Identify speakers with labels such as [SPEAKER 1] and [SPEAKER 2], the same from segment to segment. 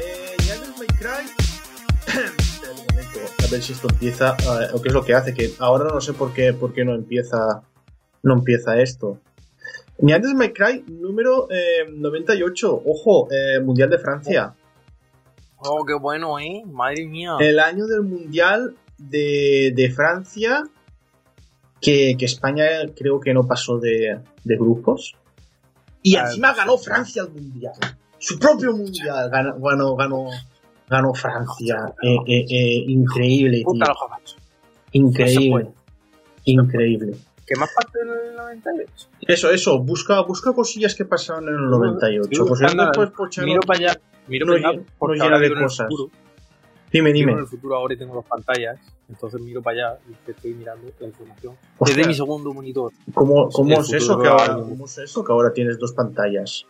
[SPEAKER 1] Eh, Cry. Momento, a ver si esto empieza. eh, o qué es lo que hace, que ahora no sé por qué, por qué no empieza. No empieza esto. Niantes My Cry número eh, 98. Ojo, eh, Mundial de Francia.
[SPEAKER 2] Oh, qué bueno, ¿eh? Madre mía.
[SPEAKER 1] El año del Mundial de, de Francia. Que, que España creo que no pasó de, de grupos. Y
[SPEAKER 2] Ah,
[SPEAKER 1] encima ganó. Francia el Mundial. Su propio Mundial. Ganó, ganó, ganó, ganó Francia. Eh, eh, eh, increíble, tío. Increíble. Increíble.
[SPEAKER 2] ¿Qué más parte del 98?
[SPEAKER 1] Eso, eso. Busca, busca cosillas que pasaron en el 98.
[SPEAKER 2] Sigo
[SPEAKER 1] Pues después,
[SPEAKER 2] Miro para allá. Miro
[SPEAKER 1] No
[SPEAKER 2] para allá porque
[SPEAKER 1] no
[SPEAKER 2] ahora
[SPEAKER 1] de cosas.
[SPEAKER 2] futuro.
[SPEAKER 1] Dime, dime.
[SPEAKER 2] en el futuro ahora tengo dos pantallas. Entonces miro para allá y estoy mirando la información.
[SPEAKER 1] Hostia.
[SPEAKER 2] Desde mi segundo monitor.
[SPEAKER 1] ¿Cómo, cómo es eso que ahora, cómo es eso que ahora tienes dos pantallas?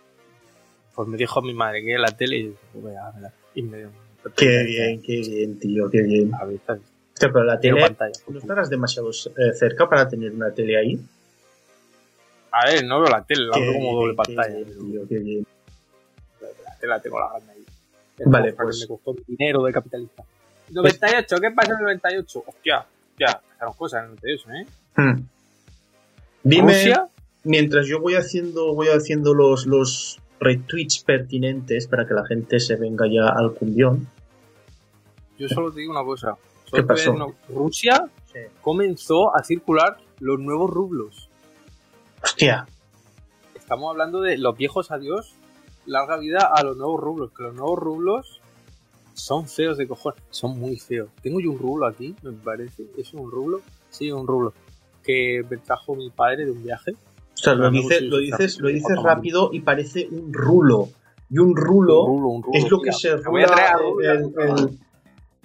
[SPEAKER 2] Pues me dijo mi madre que la tele y voy a verla. Y me dio
[SPEAKER 1] Qué bien, qué bien, tío, qué bien.
[SPEAKER 2] A ver, está bien.
[SPEAKER 1] Pero la tele,
[SPEAKER 2] pantalla.
[SPEAKER 1] ¿no estarás demasiado eh, cerca para tener una tele ahí?
[SPEAKER 2] A ver, no veo la tele, la veo como doble pantalla.
[SPEAKER 1] qué bien, tío, qué bien.
[SPEAKER 2] La tele la tengo la grande ahí.
[SPEAKER 1] Vale, pues-
[SPEAKER 2] Me costó dinero de capitalista. 98, ¿qué pasa en el 98? Hostia, hostia, pasaron cosas en el 98, ¿eh?
[SPEAKER 1] Hmm. Dime,
[SPEAKER 2] Rusia,
[SPEAKER 1] mientras yo voy haciendo, voy haciendo los, los retweets pertinentes para que la gente se venga ya al cumbión.
[SPEAKER 2] yo solo te digo una cosa.
[SPEAKER 1] ¿Qué pasó?
[SPEAKER 2] una- Rusia comenzó a circular los nuevos rublos.
[SPEAKER 1] Hostia,
[SPEAKER 2] Estamos hablando de los viejos adiós, larga vida a los nuevos rublos. Que los nuevos rublos son feos de cojones. Son muy feos. Tengo yo un rublo aquí, me parece. ¿Es un rublo? Sí, un rublo. Que me trajo mi padre de un viaje.
[SPEAKER 1] O sea, lo dices,
[SPEAKER 2] sé
[SPEAKER 1] lo dices, lo dices rápido y parece un rulo. Y un rulo,
[SPEAKER 2] Un un
[SPEAKER 1] es lo que
[SPEAKER 2] tía.
[SPEAKER 1] se rula el, el-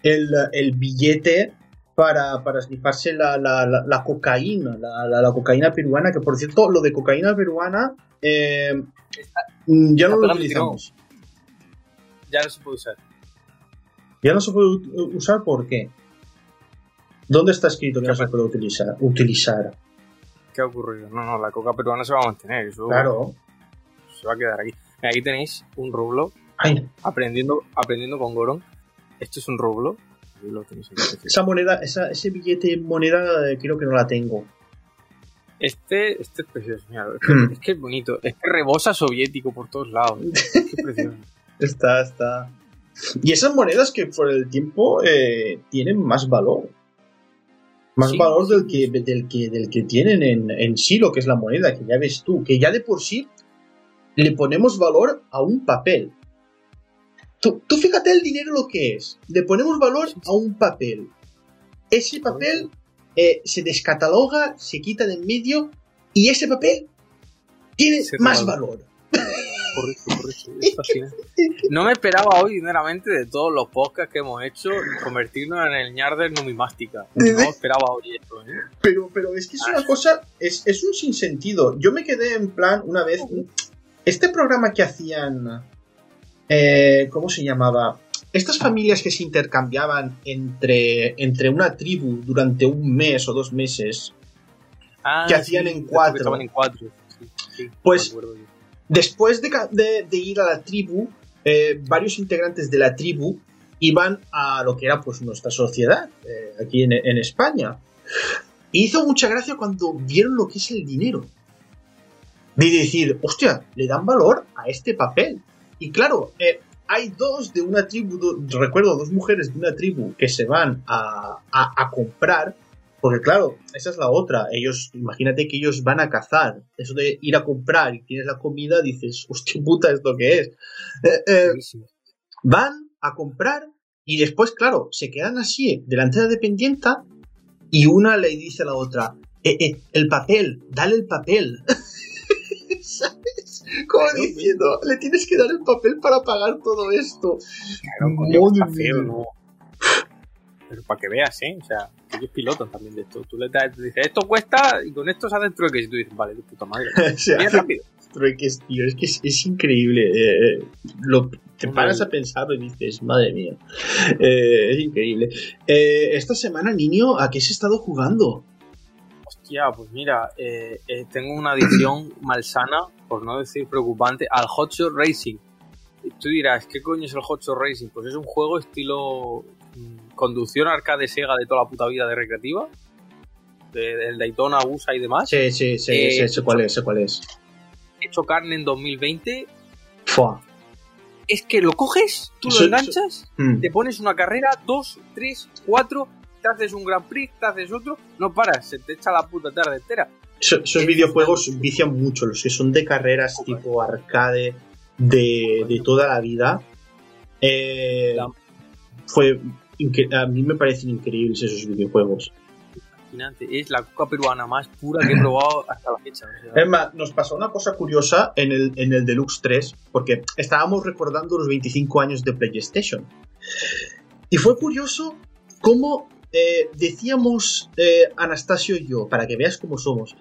[SPEAKER 1] el, el billete para, para snifarse la, la, la, la cocaína, la, la, la cocaína peruana, que por cierto, lo de cocaína peruana eh, ya no lo utilizamos.
[SPEAKER 2] Ya no se puede usar.
[SPEAKER 1] Ya no se puede usar, ¿por qué? ¿Dónde está escrito que no se puede utilizar? utilizar?
[SPEAKER 2] ¿Qué ha ocurrido? No, no, la coca peruana se va a mantener. Eso
[SPEAKER 1] Claro.
[SPEAKER 2] se va a quedar aquí. Mira, aquí tenéis un rublo
[SPEAKER 1] Ay,
[SPEAKER 2] aprendiendo, aprendiendo con Goron. Esto es un rublo. Ahí lo tenéis aquí.
[SPEAKER 1] esa moneda, esa, ese billete moneda, eh, creo que no la tengo.
[SPEAKER 2] Este, este es precioso. Mira, es, que, es que es bonito. Es que rebosa soviético por todos lados. Qué precioso.
[SPEAKER 1] Está, está. Y esas monedas que por el tiempo eh, tienen más valor. Más
[SPEAKER 2] Sí,
[SPEAKER 1] valor del, que, del, que, del que tienen en, en sí lo que es la moneda, que ya ves tú, que ya de por sí le ponemos valor a un papel. Tú, tú fíjate el dinero lo que es. Le ponemos valor a un papel. Ese papel eh, se descataloga, se quita de en medio y ese papel tiene más valor.
[SPEAKER 2] Correcto, correcto. Es fascinante. No me esperaba hoy, sinceramente, de todos los podcasts que hemos hecho, convertirnos en el ñarder numimástica. No me esperaba hoy esto, ¿eh?
[SPEAKER 1] Pero, pero es que es una cosa, es, es un sinsentido. Yo me quedé en plan una vez. Este programa que hacían. eh, ¿Cómo se llamaba? Estas familias que se intercambiaban entre, entre una tribu durante un mes o dos meses.
[SPEAKER 2] Ah,
[SPEAKER 1] Que hacían en cuatro.
[SPEAKER 2] Estaban en cuatro. Sí, sí,
[SPEAKER 1] Pues-
[SPEAKER 2] me acuerdo yo.
[SPEAKER 1] Después de, ir a la tribu, eh, varios integrantes de la tribu iban a lo que era pues nuestra sociedad, eh, aquí en, España. Hizo mucha gracia cuando vieron lo que es el dinero. De decir, hostia, le dan valor a este papel. Y claro, eh, hay dos de una tribu, do- recuerdo dos mujeres de una tribu que se van a- a comprar, porque claro, esa es la otra. Ellos, imagínate que ellos van a cazar. Eso de ir a comprar y tienes la comida, dices, hostia puta, ¿esto qué es? Eh, eh, van a comprar y después, claro, se quedan así delante de la dependienta y una le dice a la otra, eh, eh, el papel, dale el papel. ¿Sabes? Como diciendo, le tienes que dar el papel para pagar todo esto.
[SPEAKER 2] Claro. Pero para que veas, ¿eh? O sea, ellos pilotan también de esto. Tú le das, te dices, esto cuesta y con esto se hace trueques. Y tú dices, vale, de puta madre.
[SPEAKER 1] O sea,
[SPEAKER 2] rápido.
[SPEAKER 1] trueques, tío, es que es, es increíble. eh, eh, lo, te paras a pensar y dices, madre mía. Eh, es increíble. Eh, esta semana, niño, ¿a qué has estado jugando?
[SPEAKER 2] Hostia, pues mira, eh, tengo una adicción malsana, por no decir preocupante, al Hot Shot Racing. Tú dirás, ¿qué coño es el Hot Shot Racing? Pues es un juego estilo mm, conducción arcade Sega de toda la puta vida de recreativa. de- Del Daytona, USA y demás.
[SPEAKER 1] Sí, sí, sí,
[SPEAKER 2] Eh,
[SPEAKER 1] sí, sé cuál es, sé cuál es.
[SPEAKER 2] Hecho carne en 2020.
[SPEAKER 1] Fua.
[SPEAKER 2] Es que lo coges, tú lo enganchas,
[SPEAKER 1] Mm.
[SPEAKER 2] te pones una carrera, dos, tres, cuatro, te haces un Grand Prix, te haces otro, no paras, se te echa la puta tarde entera.
[SPEAKER 1] Eso- esos
[SPEAKER 2] es-
[SPEAKER 1] videojuegos vician mucho, los que son de carreras tipo arcade de, de toda la vida. Eh, fue a mí me parecen increíbles esos videojuegos.
[SPEAKER 2] Fascinante. Es la coca peruana más pura que he probado hasta la fecha. o sea,
[SPEAKER 1] Es más, nos pasó una cosa curiosa en el, en el Deluxe 3, porque estábamos recordando los 25 años de PlayStation. Y fue curioso cómo eh, decíamos eh, Anastasio y yo, para que veas cómo somos,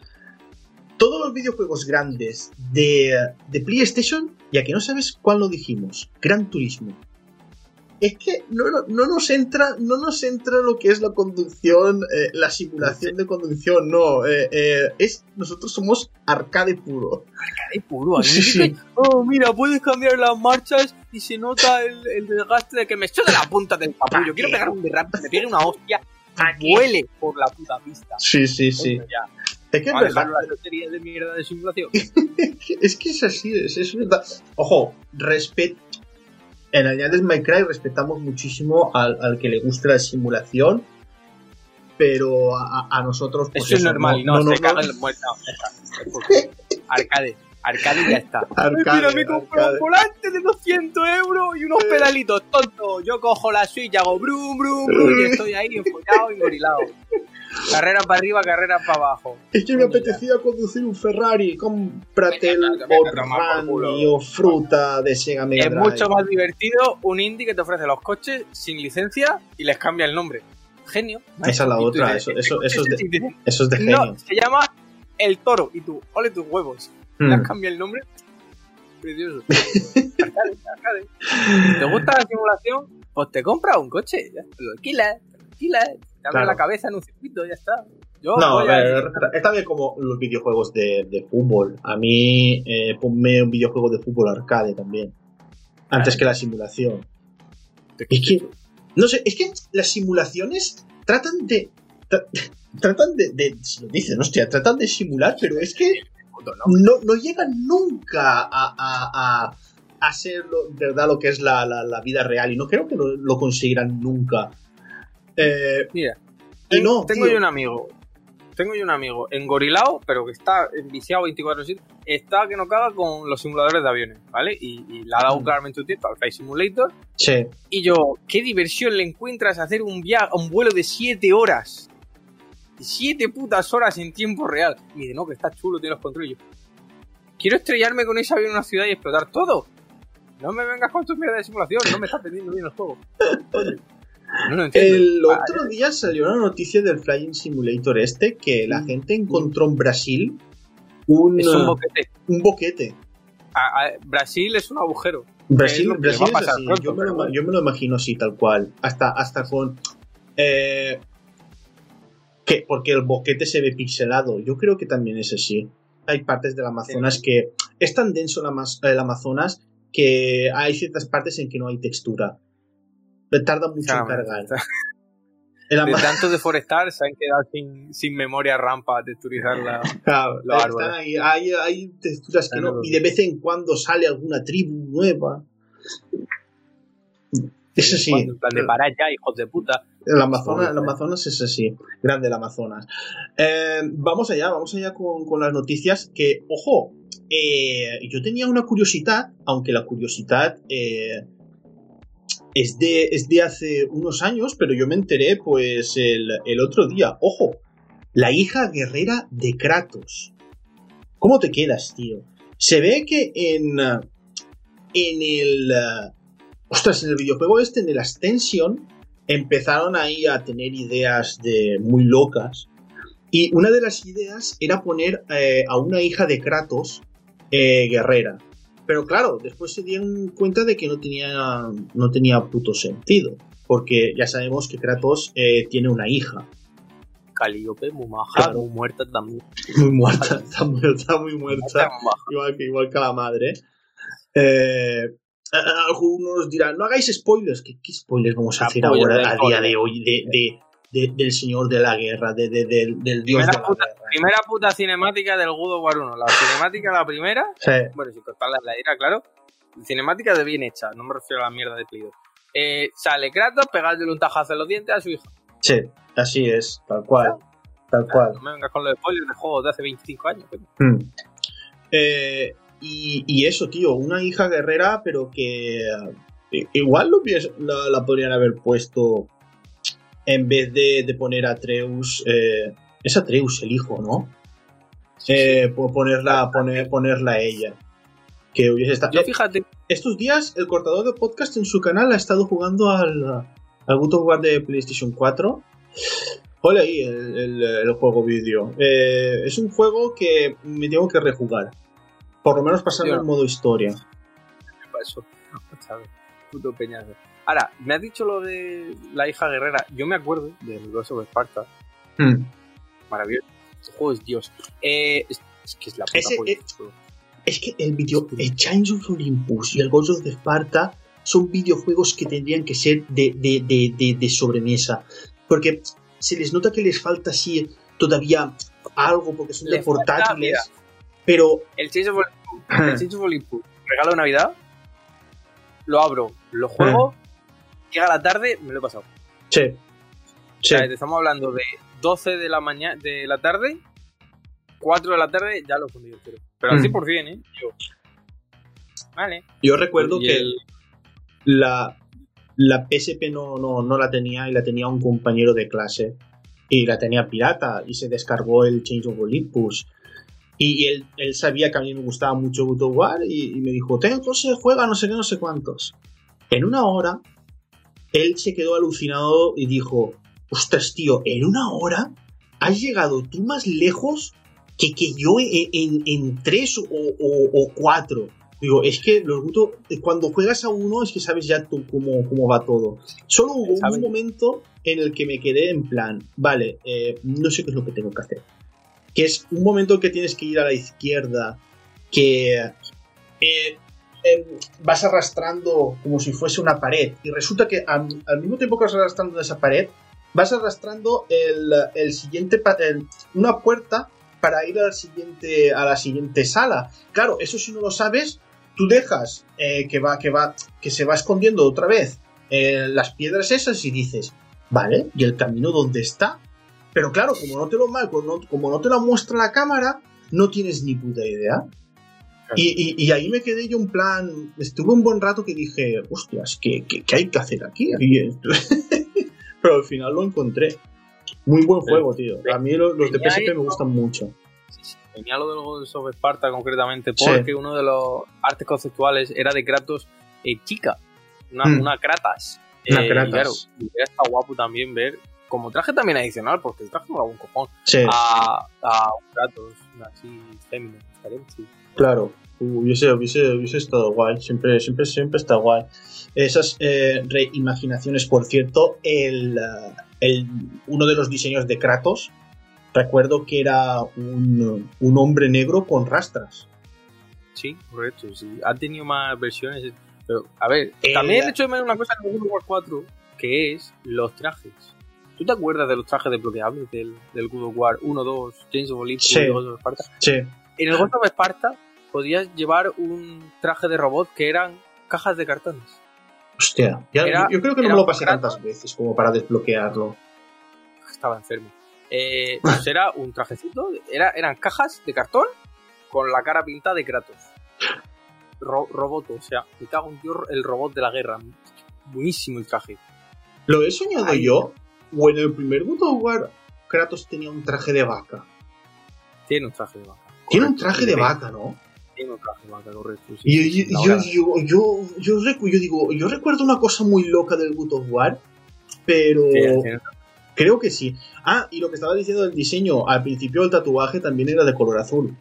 [SPEAKER 1] todos los videojuegos grandes de, de PlayStation, ya que no sabes cuál lo dijimos, Gran Turismo. Es que no, no- no nos entra no nos entra lo que es la conducción, eh, la simulación de conducción, no. eh, eh, es nosotros somos arcade puro.
[SPEAKER 2] es puro.
[SPEAKER 1] Sí, sí.
[SPEAKER 2] Oh, mira, puedes cambiar las marchas y se nota el, el desgaste de que me estoy de la punta del capullo. Quiero pegar un derrape, me pegue una hostia y vuele por la puta pista.
[SPEAKER 1] Sí, sí, sí.
[SPEAKER 2] Ya.
[SPEAKER 1] Es que es
[SPEAKER 2] Vale,
[SPEAKER 1] verdad.
[SPEAKER 2] dejar las loterías de mierda de simulación.
[SPEAKER 1] Es que es así, es, es verdad. Ojo, respet en Añades My Cry respetamos muchísimo al, al que le guste la simulación, pero a, a- nosotros. pues
[SPEAKER 2] Eso es normal, no,
[SPEAKER 1] no,
[SPEAKER 2] se
[SPEAKER 1] no,
[SPEAKER 2] caga
[SPEAKER 1] no.
[SPEAKER 2] No, porque- Arcade, arcade y ya está.
[SPEAKER 1] Arcade,
[SPEAKER 2] mira, me compré un volante de 200 euros y unos pedalitos tontos. Yo cojo la Switch y hago brum, brum, brum y estoy ahí enfollado y gorilado. Carrera para arriba, carrera para abajo.
[SPEAKER 1] Es que me apetecía conducir un Ferrari, cómprate el
[SPEAKER 2] Venga, venga, toma por culo.
[SPEAKER 1] Orrani o fruta de Sega Mega
[SPEAKER 2] Es mucho más divertido un indie que te ofrece los coches sin licencia y les cambia el nombre. Genio.
[SPEAKER 1] Esa es la otra, eso- eso-
[SPEAKER 2] "Este
[SPEAKER 1] eso es de-
[SPEAKER 2] sin licencia".
[SPEAKER 1] Eso es de genio.
[SPEAKER 2] No, se llama El Toro. Y tú, ole tus huevos.
[SPEAKER 1] Hmm.
[SPEAKER 2] Le has cambiado el nombre. Precioso. ¿Te gusta la simulación? Pues te compras un coche. Ya, te lo alquilas, alquilas. Te abre
[SPEAKER 1] Claro.
[SPEAKER 2] la cabeza en un circuito, ya está. Yo
[SPEAKER 1] No, a
[SPEAKER 2] voy a-
[SPEAKER 1] ver, está bien como los videojuegos de, de fútbol. A mí, eh, ponme un videojuego de fútbol arcade también. Antes que la simulación. Es que, no sé, es que las simulaciones tratan de. tra- tratan de, de. Si lo dicen, hostia, tratan de simular, pero es que
[SPEAKER 2] ¿no?
[SPEAKER 1] no, no llegan nunca a, a, a, a ser lo- verdad lo que es la, la, la vida real. Y no creo que lo, lo conseguirán nunca. Eh,
[SPEAKER 2] Mira,
[SPEAKER 1] y no,
[SPEAKER 2] tengo
[SPEAKER 1] tío.
[SPEAKER 2] yo un amigo. Tengo yo un amigo engorilado, pero que está enviciado 24-7. Está que no caga con los simuladores de aviones, ¿vale? Y, y le ha dado
[SPEAKER 1] Mm.
[SPEAKER 2] claramente un tiempo al Flight Simulator.
[SPEAKER 1] Sí.
[SPEAKER 2] Y yo, ¿qué diversión le encuentras hacer un viaje, un vuelo de 7 horas? 7 putas horas en tiempo real. Y dice, no, que está chulo, tiene los controles. Quiero estrellarme con ese avión en una ciudad y explotar todo. No me vengas con tu mierda de simulación, no me está vendiendo bien el juego. Coño. No lo entiendo.
[SPEAKER 1] El
[SPEAKER 2] Ah,
[SPEAKER 1] otro día salió una noticia del Flying Simulator este que la gente encontró en Brasil un,
[SPEAKER 2] es un boquete.
[SPEAKER 1] un boquete.
[SPEAKER 2] A- a- Brasil es un agujero.
[SPEAKER 1] Brasil,
[SPEAKER 2] Es
[SPEAKER 1] Brasil es así.
[SPEAKER 2] pronto,
[SPEAKER 1] yo, me lo,
[SPEAKER 2] bueno.
[SPEAKER 1] yo me lo imagino así, tal cual. Hasta, hasta con. Eh, que, porque el boquete se ve pixelado. Yo creo que también es así. Hay partes del Amazonas que. Es tan denso el, Amaz- el Amazonas que hay ciertas partes en que no hay textura. Le tarda mucho en cargar.
[SPEAKER 2] está- De tanto deforestar se han quedado sin, sin memoria RAM para texturizar la...
[SPEAKER 1] Claro,
[SPEAKER 2] Los árboles.
[SPEAKER 1] ahí, hay, hay texturas que no, y de vez en cuando sale alguna tribu nueva. Es así.
[SPEAKER 2] De parar ya, hijos de puta.
[SPEAKER 1] El Amazonas, el Amazonas es así. Grande el Amazonas. Eh, vamos allá, vamos allá con, con las noticias. Que, ojo, eh, yo tenía una curiosidad, aunque la curiosidad eh, es, de, hace unos años, pero yo me enteré pues el, otro día. Ojo, la hija guerrera de Kratos. ¿Cómo te quedas, tío? Se ve que en, en el... Ostras, en el videojuego este, en el Ascension, empezaron ahí a tener ideas de muy locas. Y una de las ideas era poner eh, a una hija de Kratos eh, guerrera. Pero claro, después se dieron cuenta de que no tenía, no tenía puto sentido. Porque ya sabemos que Kratos eh, tiene una hija.
[SPEAKER 2] Calíope, muy maja,
[SPEAKER 1] Claro.
[SPEAKER 2] muy muerta también.
[SPEAKER 1] Muy muerta, está muerta, muy muerta. Igual que, igual que la madre. Eh, algunos dirán, no hagáis spoilers. ¿Qué, qué spoilers vamos a hacer ahora a día de hoy de, de- de- del señor de la guerra, de, de- del- del dios
[SPEAKER 2] Primera
[SPEAKER 1] de la
[SPEAKER 2] puta,
[SPEAKER 1] guerra?
[SPEAKER 2] primera puta cinemática del God of War 1. La cinemática, la primera,
[SPEAKER 1] Sí.
[SPEAKER 2] bueno, sin cortarla la ira, claro. Cinemática de bien hecha, no me refiero a la mierda de 2. Eh, sale Kratos pegándole un tajazo en los dientes a su hija.
[SPEAKER 1] Sí, así es, tal cual. Tal cual.
[SPEAKER 2] No me vengas con los spoilers de juegos de hace 25 años. coño.
[SPEAKER 1] Mm. Eh, y, y eso, tío, una hija guerrera, pero que eh, igual lo la podrían haber puesto en vez de, de poner a Atreus. eh, es Atreus el hijo, ¿no? Eh, po- ponerla, poner, ponerla a ella. Que hubiese estado.
[SPEAKER 2] Yo fíjate,
[SPEAKER 1] Estos días, el cortador de podcast en su canal ha estado jugando al, al God of War de PlayStation 4. Hola ahí el, el- el juego vídeo. Eh, es un juego que me tengo que rejugar. Por lo menos pasarlo
[SPEAKER 2] Yo-
[SPEAKER 1] en modo historia.
[SPEAKER 2] ¿qué pasó? Puto peñazo. Ahora, me has dicho lo de la hija guerrera. Yo me acuerdo del Ghost of Sparta.
[SPEAKER 1] Hmm.
[SPEAKER 2] Maravilloso. Este juego es Dios. Eh, es, es que es la puta
[SPEAKER 1] Ese,
[SPEAKER 2] polla,
[SPEAKER 1] eh,
[SPEAKER 2] este.
[SPEAKER 1] Es que el video, el Chains of Olympus y el Ghost of Sparta son videojuegos que tendrían que ser de, de, de, de, de sobremesa. Porque se les nota que les falta así todavía algo, porque son de
[SPEAKER 2] Les
[SPEAKER 1] portátiles. Pero
[SPEAKER 2] El Chains of Olympus. El Chains of Olympus. Regalo de Navidad. Lo abro. Lo juego. Llega la tarde. Me lo he pasado.
[SPEAKER 1] Sí.
[SPEAKER 2] O
[SPEAKER 1] Sí.
[SPEAKER 2] sea, te estamos hablando de 12 de la mañana de la tarde. 4 de la tarde. Ya lo he fundido entero. Pero al
[SPEAKER 1] Mm.
[SPEAKER 2] 100%, ¿eh? Yo. Vale.
[SPEAKER 1] Yo recuerdo
[SPEAKER 2] Y
[SPEAKER 1] que
[SPEAKER 2] el-
[SPEAKER 1] la, la PSP no, no, no la tenía y la tenía un compañero de clase. Y la tenía pirata y se descargó el Change of Olympus. Y él, él sabía que a mí me gustaba mucho God y, y me dijo, tengo se juega no sé qué, no sé cuántos. En una hora, él se quedó alucinado y dijo, ostras tío, en una hora has llegado tú más lejos que, que yo en, en- en tres o, o- o cuatro. Digo, es que los Guto, cuando juegas a uno es que sabes ya tú cómo, cómo va todo. Solo hubo un momento en el que me quedé en plan, vale, eh, no sé qué es lo que tengo que hacer. Que es un momento que tienes que ir a la izquierda, que eh, em, vas arrastrando como si fuese una pared. Y resulta que al, mismo tiempo que vas arrastrando esa pared, vas arrastrando el, el siguiente el- una puerta para ir al siguiente, a la siguiente sala. Claro, eso si no lo sabes, tú dejas eh, que va, que va, que se va escondiendo otra vez eh, las piedras esas y dices, vale, ¿y el camino dónde está? Pero claro, como no te lo como no, como no te lo muestra la cámara, no tienes ni puta idea. Y, y- y ahí me quedé yo en plan, estuve un buen rato que dije, hostias, ¿qué, qué, qué hay que hacer aquí? Y- Pero al final lo encontré. Muy buen juego, tío. A mí lo- los de PSP me gustan mucho.
[SPEAKER 2] Sí, sí, Tenía lo del Ghost of Sparta concretamente
[SPEAKER 1] Sí.
[SPEAKER 2] porque uno de los artes conceptuales era de Kratos eh, chica, una,
[SPEAKER 1] Mm.
[SPEAKER 2] una Kratas.
[SPEAKER 1] Una
[SPEAKER 2] Eh, y
[SPEAKER 1] Kratas.
[SPEAKER 2] claro, hubiera estado guapo también ver, como traje también adicional, porque el traje me un cojón,
[SPEAKER 1] Sí,
[SPEAKER 2] a, a un Kratos así femenino. Estaría chulo.
[SPEAKER 1] Claro. Hubiese, hubiese, hubiese estado guay. Siempre, siempre, siempre está guay. Esas eh, reimaginaciones, por cierto, el, eh, el- uno de los diseños de Kratos, recuerdo que era un, un hombre negro con rastras.
[SPEAKER 2] Sí, correcto. Sí. Ha tenido más versiones. Pero, a ver,
[SPEAKER 1] Eh,
[SPEAKER 2] también he hecho de menos una cosa en of War 4, que es los trajes. ¿Tú te acuerdas de los trajes desbloqueables del, del God of War 1, 2, James of Olympus
[SPEAKER 1] Sí.
[SPEAKER 2] y Ghost of Sparta?
[SPEAKER 1] Sí,
[SPEAKER 2] En el Ghost of Sparta podías llevar un traje de robot que eran cajas de cartones.
[SPEAKER 1] hostia. Ya-
[SPEAKER 2] Era-
[SPEAKER 1] yo, creo que no me lo pasé tantas veces como para desbloquearlo.
[SPEAKER 2] Estaba enfermo. Eh, pues era un trajecito, era, eran cajas de cartón con la cara pintada de Kratos. Ro- robot, o sea, me cago en Dios, el robot de la guerra. Buenísimo el traje.
[SPEAKER 1] ¿Lo he soñado
[SPEAKER 2] Ay.
[SPEAKER 1] yo? ¿O en el primer God of War Kratos tenía un traje de vaca?
[SPEAKER 2] Tiene un traje de vaca.
[SPEAKER 1] Tiene un traje de vaca, ¿no?
[SPEAKER 2] Tiene un traje de vaca, correcto. sí,
[SPEAKER 1] Y
[SPEAKER 2] sí,
[SPEAKER 1] yo, yo, yo, yo, yo, recu- yo digo, yo recuerdo una cosa muy loca del God of War, pero creo que sí. Ah, y lo que estaba diciendo del diseño, al principio el tatuaje también era de color azul.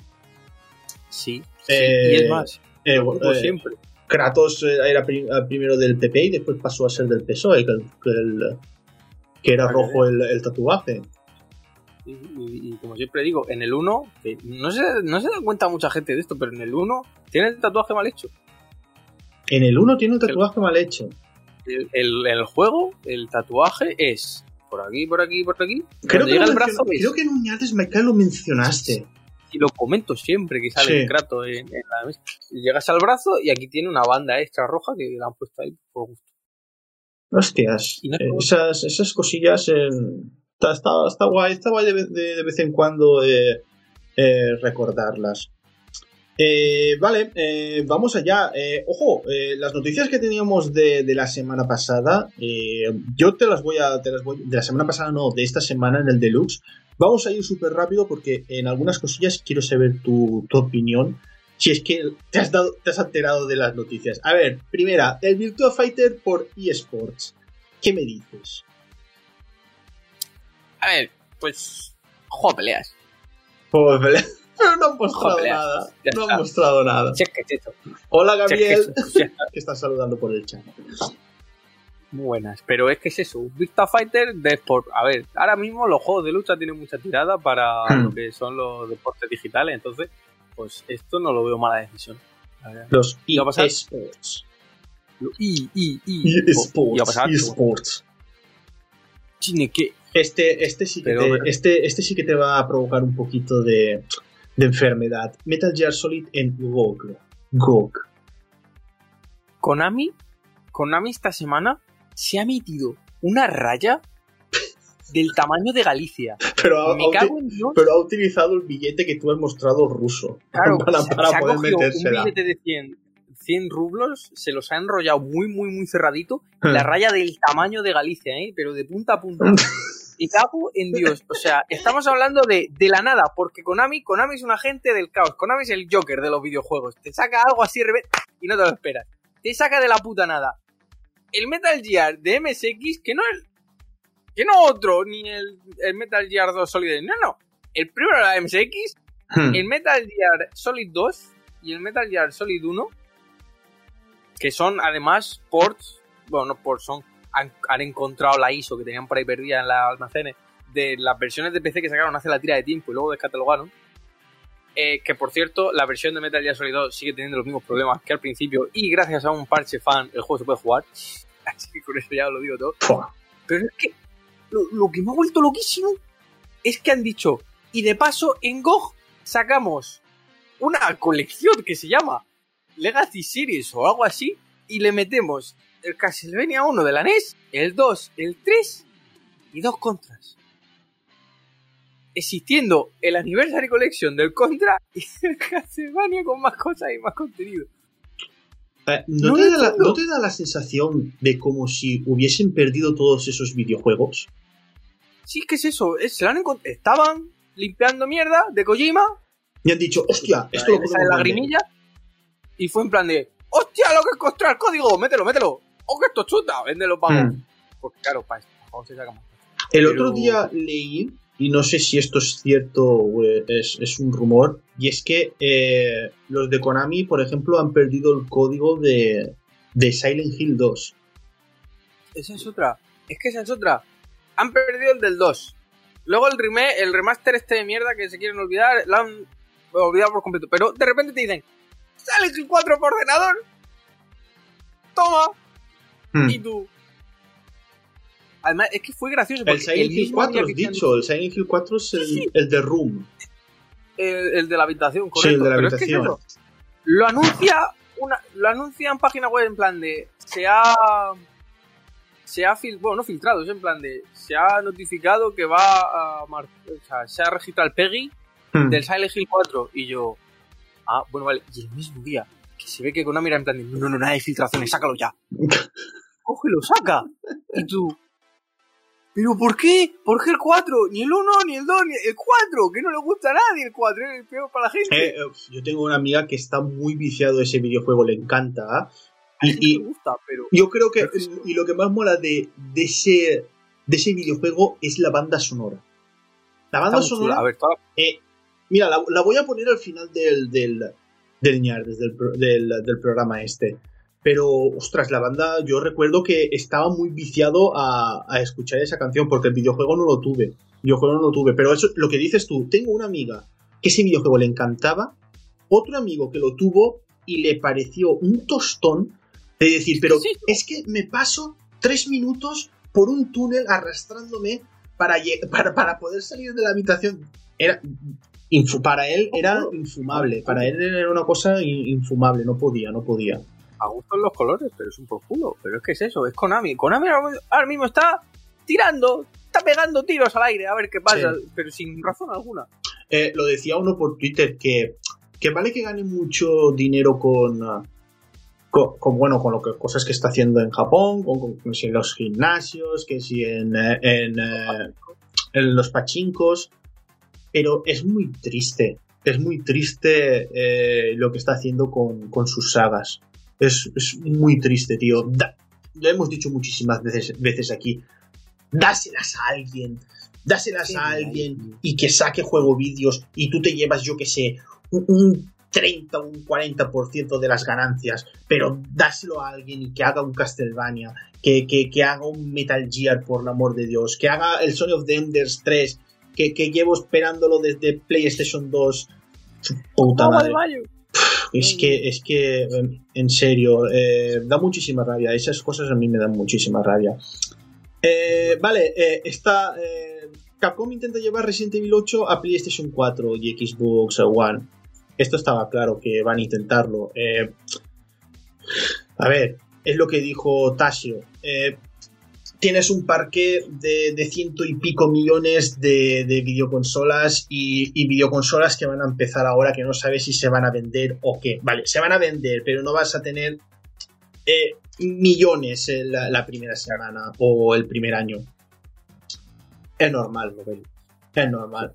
[SPEAKER 2] Sí, sí,
[SPEAKER 1] Eh,
[SPEAKER 2] y es más,
[SPEAKER 1] Eh,
[SPEAKER 2] como
[SPEAKER 1] eh,
[SPEAKER 2] siempre.
[SPEAKER 1] Kratos eh, era pri- eh, primero del PP y después pasó a ser del PSOE, que, el- que el- que era rojo el, el tatuaje.
[SPEAKER 2] Y, y- y como siempre digo, en el 1, que no se, no se da cuenta mucha gente de esto, pero en el 1 tiene el tatuaje mal hecho.
[SPEAKER 1] En el 1 tiene un tatuaje mal hecho.
[SPEAKER 2] El, el- el juego, el tatuaje es por aquí, por aquí, por aquí.
[SPEAKER 1] Creo que,
[SPEAKER 2] llega el brazo,
[SPEAKER 1] creo que en Uñates Mecha lo mencionaste.
[SPEAKER 2] y lo comento siempre que sale
[SPEAKER 1] Sí.
[SPEAKER 2] el Kratos en, en la mesa. Llegas al brazo y aquí tiene una banda extra roja que la han puesto ahí por gusto.
[SPEAKER 1] Hostias,
[SPEAKER 2] no-
[SPEAKER 1] eh, esas, esas cosillas eh, está, está, está guay, está guay de, vez- en cuando eh, eh, recordarlas. Eh, vale, vamos allá. Ojo, las noticias que teníamos de, la semana pasada, yo te las voy a, te las voy, de la semana pasada no, de esta semana en el deluxe. Vamos a ir súper rápido porque en algunas cosillas quiero saber tu, tu opinión. Si es que te has, dado, te has enterado de las noticias. A ver, primera, el Virtua Fighter por eSports. ¿Qué me dices?
[SPEAKER 2] A ver, pues. Juego peleas.
[SPEAKER 1] Pues, pero no han mostrado
[SPEAKER 2] Joder,
[SPEAKER 1] nada. No
[SPEAKER 2] está.
[SPEAKER 1] han mostrado nada. Hola Gabriel, que estás saludando por el chat.
[SPEAKER 2] Muy buenas. Pero es que es eso, un Virtua Fighter de Sport. A ver, ahora mismo los juegos de lucha tienen mucha tirada para
[SPEAKER 1] Hmm.
[SPEAKER 2] lo que son los deportes digitales, entonces, pues esto no lo veo mala decisión.
[SPEAKER 1] Los eSports.
[SPEAKER 2] Lo- Y, y, y. Y va a
[SPEAKER 1] eSports. eSports.
[SPEAKER 2] Chine, que.
[SPEAKER 1] Este, este, sí que
[SPEAKER 2] Pero-
[SPEAKER 1] te, este, este sí que te va a provocar un poquito de, de enfermedad. Metal Gear Solid en GOG. GOG.
[SPEAKER 2] Konami, Konami esta semana se ha metido una raya del tamaño de Galicia.
[SPEAKER 1] Pero ha,
[SPEAKER 2] Me
[SPEAKER 1] ha uti-
[SPEAKER 2] cago en Dios.
[SPEAKER 1] pero ha utilizado el billete que tú has mostrado ruso.
[SPEAKER 2] Claro,
[SPEAKER 1] para,
[SPEAKER 2] se,
[SPEAKER 1] para
[SPEAKER 2] se ha
[SPEAKER 1] poder
[SPEAKER 2] cogido un billete de 100, 100 rublos, se los ha enrollado muy, muy, muy cerradito. La raya del tamaño de Galicia, ¿eh? Pero de punta a punta. Y cago en Dios. O sea, estamos hablando de, de la nada, porque Konami, Konami es un agente del caos. Konami es el Joker de los videojuegos. Te saca algo así y no te lo esperas. Te saca de la puta nada. El Metal Gear de MSX, que no es. Que no otro, ni el, el Metal Gear 2 Solid. No, no. El primero era MSX,
[SPEAKER 1] Hmm.
[SPEAKER 2] el Metal Gear Solid 2 y el Metal Gear Solid 1, que son además ports, bueno, no ports, son, han, han encontrado la ISO que tenían por ahí perdida en los almacenes de las versiones de PC que sacaron hace la tira de tiempo y luego descatalogaron. Eh, que por cierto, la versión de Metal Gear Solid 2 sigue teniendo los mismos problemas que al principio y gracias a un parche fan el juego se puede jugar. Así que con eso ya lo digo todo. Pero es que lo, lo que me ha vuelto loquísimo es que han dicho, y de paso en GOG sacamos una colección que se llama Legacy Series o algo así, y le metemos el Castlevania 1 de la NES, el 2, el 3 y dos contras. Existiendo el Anniversary Collection del Contra y el Castlevania con más cosas y más contenido.
[SPEAKER 1] Eh, ¿no,
[SPEAKER 2] No
[SPEAKER 1] te da la. ¿No te da la sensación de como si hubiesen perdido todos esos videojuegos?
[SPEAKER 2] Sí, ¿qué es eso? Es- se lo han Estaban limpiando mierda de Kojima
[SPEAKER 1] Y han dicho, hostia, esto lo podemos
[SPEAKER 2] sale la
[SPEAKER 1] vender".
[SPEAKER 2] grimilla y fue en plan de ¡Hostia, lo que encontré el código! ¡Mételo, mételo! ¡Oh, que esto chuta! ¡Véndelo para
[SPEAKER 1] Mm.
[SPEAKER 2] Porque claro, para para se saca más.
[SPEAKER 1] El
[SPEAKER 2] Pero-
[SPEAKER 1] otro día leí, y no sé si esto es cierto o es, es un rumor, y es que eh, los de Konami, por ejemplo, han perdido el código de, de Silent Hill 2.
[SPEAKER 2] Esa es otra. Es que esa es otra. Han perdido el del 2. Luego el remake, el remaster este de mierda que se quieren olvidar, lo han olvidado por completo. Pero de repente te dicen, sale el 4 por ordenador. Toma.
[SPEAKER 1] Hmm.
[SPEAKER 2] Y tú. Además, es que fue gracioso.
[SPEAKER 1] El Silent Hill
[SPEAKER 2] mismo
[SPEAKER 1] 4
[SPEAKER 2] día
[SPEAKER 1] has dicho, el Silent Hill 4 es el,
[SPEAKER 2] Sí, sí.
[SPEAKER 1] el de Room.
[SPEAKER 2] el, el de la habitación,
[SPEAKER 1] Sí,
[SPEAKER 2] correcto.
[SPEAKER 1] el de la
[SPEAKER 2] Pero es que es
[SPEAKER 1] habitación.
[SPEAKER 2] eso. lo anuncia una, lo anuncia en página web en plan de se ha se ha fil, bueno, no filtrado, es en plan de se ha notificado que va a mar- o sea, se ha registrado el PEGI
[SPEAKER 1] Hmm.
[SPEAKER 2] del Silent Hill 4 y yo ah, bueno, vale, y el mismo día se ve que Konami era en plan de no, no, nada de filtraciones, sácalo ya. Cógelo, saca. Y tú ¿Pero por qué? ¿Por qué el 4? Ni el 1, ni el 2, ni el 4, que no le gusta a nadie el 4, es el peor para la gente.
[SPEAKER 1] Eh, eh, yo tengo una amiga que está muy viciado a ese videojuego, le encanta. ¿ah?
[SPEAKER 2] A
[SPEAKER 1] Y, y
[SPEAKER 2] gusta, pero
[SPEAKER 1] yo creo que,
[SPEAKER 2] es
[SPEAKER 1] y lo que más mola de, de, ese, de ese videojuego es la banda sonora. La banda sonora
[SPEAKER 2] chula. A ver,
[SPEAKER 1] Eh, mira, la, la voy a poner al final del, del, del ñar, desde el pro- del, del programa este. Pero, ostras, la banda, yo recuerdo que estaba muy viciado a, a escuchar esa canción porque el videojuego no lo tuve. Videojuego no lo tuve. Pero eso, lo que dices tú, tengo una amiga que ese videojuego le encantaba, otro amigo que lo tuvo y le pareció un tostón De decir, pero es que me paso tres minutos por un túnel arrastrándome para, para, para poder salir de la habitación. Era, para él era infumable, para él era una cosa infumable, no podía, no podía.
[SPEAKER 2] A gusto en los colores, pero es un por culo. Pero es que es eso, es Konami. Konami ahora mismo está tirando, está pegando tiros al aire, a ver qué pasa, pero sin razón alguna.
[SPEAKER 1] Eh, lo decía uno por Twitter que, que vale que gane mucho dinero con, con, bueno, con lo que, cosas que está haciendo en Japón, con, los gimnasios, que si en, eh, en, eh, en, los pachincos, pero es muy triste, es muy triste eh, lo que está haciendo con, con sus sagas. Es, es, muy triste, tío. lo hemos dicho muchísimas veces, veces aquí. Dáselas a alguien, dáselas a alguien y que saque juego vídeos y tú te llevas, yo que sé, un 30 o un 40% de las ganancias, pero dáselo a alguien y que haga un Castlevania, que, que, haga un Metal Gear, por el amor de Dios, que haga el Sony of the Enders 3, que, que llevo esperándolo desde PlayStation 2. Puta madre. Es que, es que, en serio, eh, da muchísima rabia. Esas cosas a mí me dan muchísima rabia. Eh, vale, eh, está. Capcom intenta llevar Resident Evil 8 a PlayStation 4 y Xbox One esto estaba claro que van a intentarlo. Eh, a ver, es lo que dijo Tasio. Eh, tienes un parque de, ciento y pico millones de, videoconsolas y, videoconsolas que van a empezar ahora que no sabes si se van a vender o qué. Vale, se van a vender, pero no vas a tener eh, millones la, la, primera semana o el primer año. Es normal, Es normal.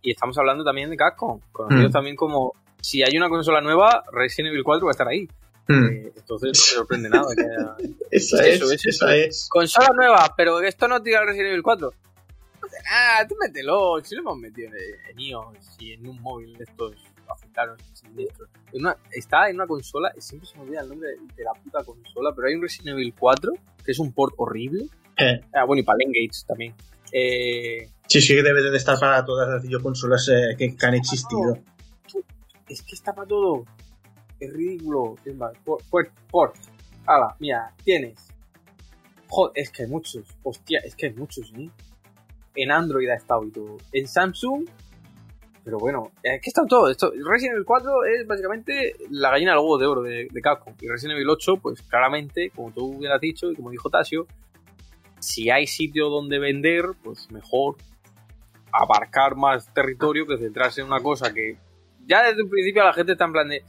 [SPEAKER 2] Y estamos hablando también de Capcom, conocido mm. también como si hay una consola nueva, Resident Evil 4 va a estar ahí. Mm. Eh, entonces no me sorprende nada. Que
[SPEAKER 1] esa, es, esa es.
[SPEAKER 2] Consola nueva, pero esto no tira Resident Evil 4. Ah, tú mételo. Si lo hemos metido en, iOS y en un móvil de estos africanos siniestros. está en una consola, siempre se me olvida el nombre de, la puta consola, pero hay un Resident Evil 4 que es un port horrible. Eh. Ah, bueno, y para Gates también. Eh,
[SPEAKER 1] Sí, sí, debe de estar para todas las videoconsolas eh, que, han existido.
[SPEAKER 2] Es que está para todo. Es ridículo. Port, port, Hala, mira, tienes. Joder, es que hay muchos. Hostia, es que hay muchos, ¿eh? En Android ha estado y todo. En Samsung. Pero bueno, es que está todo. Esto, Resident Evil 4 es básicamente la gallina del huevo de oro de, de Capcom. Y Resident Evil 8, pues claramente, como tú hubieras dicho y como dijo Tasio, si hay sitio donde vender, pues mejor abarcar más territorio que centrarse en una cosa que ya desde un principio la gente está en plan de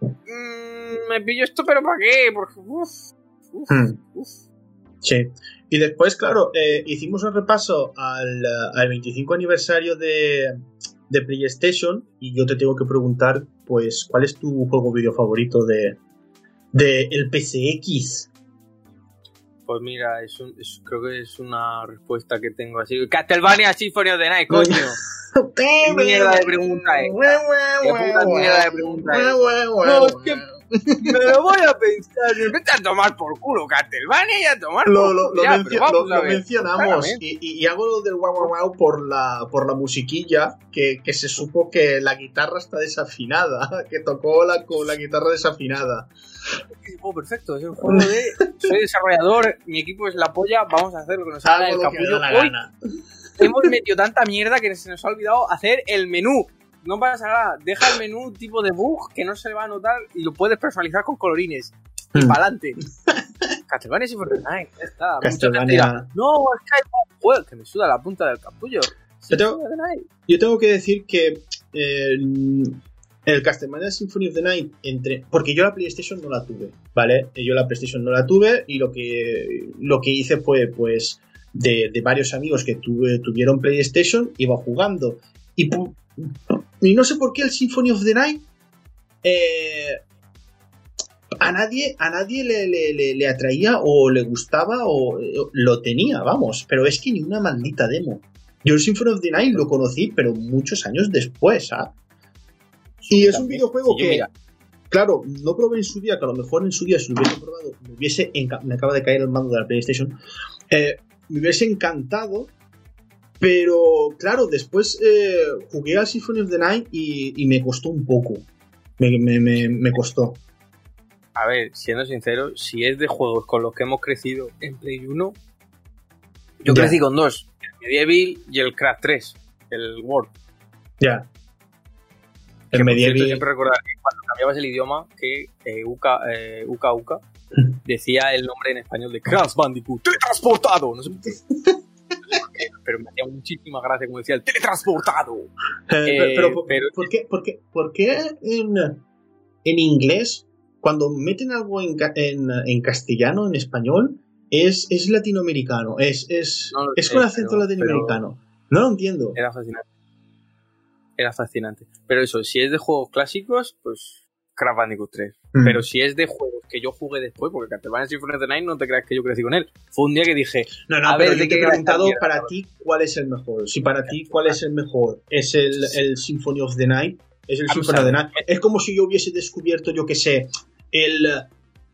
[SPEAKER 2] mm, me pillo esto pero ¿para qué? porque uf,
[SPEAKER 1] hmm. Sí. Y después, claro, eh, hicimos un repaso al, al 25 aniversario de, de, PlayStation y yo te tengo que preguntar, pues, ¿cuál es tu juego video favorito de, de el PCX?
[SPEAKER 2] Pues mira, es un, creo que es una respuesta que tengo así. Castlevania Symphony of the Night, coño. ¿Qué mierda de pregunta es? ¿Qué puta mierda de pregunta es? No, es que me lo voy a pensar. Vete a tomar por culo Castlevania y a tomar por
[SPEAKER 1] lo, lo, lo, mencionamos y, y, hago lo del wow wow wow por la, por la musiquilla que, que se supo que la guitarra está desafinada, que tocó la, con la guitarra desafinada.
[SPEAKER 2] Oh, perfecto, es un juego de. Soy desarrollador, mi equipo es la polla, vamos a hacer lo que nos haga el capullo. Hoy hemos metido tanta mierda que se nos ha olvidado hacer el menú no pasa nada. Deja el menú tipo de bug que no se le va a notar y lo puedes personalizar con colorines. Y hmm. para adelante. Castlevania Night, ya está.
[SPEAKER 1] Castlevania.
[SPEAKER 2] No, es que hay un juego que me suda la punta del capullo.
[SPEAKER 1] Yo tengo, yo tengo, que decir que eh, el Castlevania Symphony of the Night entre porque yo la PlayStation no la tuve, ¿vale? Yo la PlayStation no la tuve y lo que lo que hice fue pues de, varios amigos que tuve, tuvieron PlayStation iba jugando y no sé por qué el Symphony of the Night eh, a nadie, a nadie le, atraía o le gustaba o, lo tenía, vamos. Pero es que ni una maldita demo. Yo el Symphony of the Night lo conocí, pero muchos años después, ¿ah? Y es un videojuego que, claro, no probé en su día, que a lo mejor en su día si lo hubiese probado, me hubiese, me acaba de caer el mando de la PlayStation, eh, me hubiese encantado pero claro, después eh, jugué a Symphony of the Night y, me costó un poco. Me, me, me, costó.
[SPEAKER 2] a ver, siendo sincero, si es de juegos con los que hemos crecido en Play 1, yo
[SPEAKER 1] Ya.
[SPEAKER 2] crecí con dos, el Medieval y el Crash 3, el World.
[SPEAKER 1] Ya. Medieval.
[SPEAKER 2] siempre recordar que cuando cambiabas el idioma, que eh, Uka, eh, Uka Uka decía el nombre en español de Crash Bandicoot, teletransportado. No sé Pero me hacía muchísima gracia como decía el teletransportado.
[SPEAKER 1] Eh,
[SPEAKER 2] Eh,
[SPEAKER 1] pero, ¿por-
[SPEAKER 2] pero-
[SPEAKER 1] ¿por, qué, por, qué, por qué en, en inglés, cuando meten algo en, en, en castellano, en español, es, es latinoamericano? Es, es,
[SPEAKER 2] No
[SPEAKER 1] es
[SPEAKER 2] sé,
[SPEAKER 1] con acento
[SPEAKER 2] pero-
[SPEAKER 1] latinoamericano. No lo entiendo.
[SPEAKER 2] Era fascinante. Era fascinante. Pero eso, si es de juegos clásicos, pues Crash Bandicoot 3.
[SPEAKER 1] Mm.
[SPEAKER 2] Pero si es de juegos que yo jugué después, porque Castlevania Symphony of the Night no te creas que yo crecí con él. Fue un día que dije,
[SPEAKER 1] No, no,
[SPEAKER 2] A
[SPEAKER 1] pero
[SPEAKER 2] ver,
[SPEAKER 1] yo
[SPEAKER 2] ¿de
[SPEAKER 1] te he
[SPEAKER 2] qué
[SPEAKER 1] preguntado para ti cuál es el mejor. Si para ti cuál es el mejor es el, el Symphony of the Night, es el
[SPEAKER 2] Vamos
[SPEAKER 1] Symphony of the. Night. Es como si yo hubiese descubierto, yo que sé, el,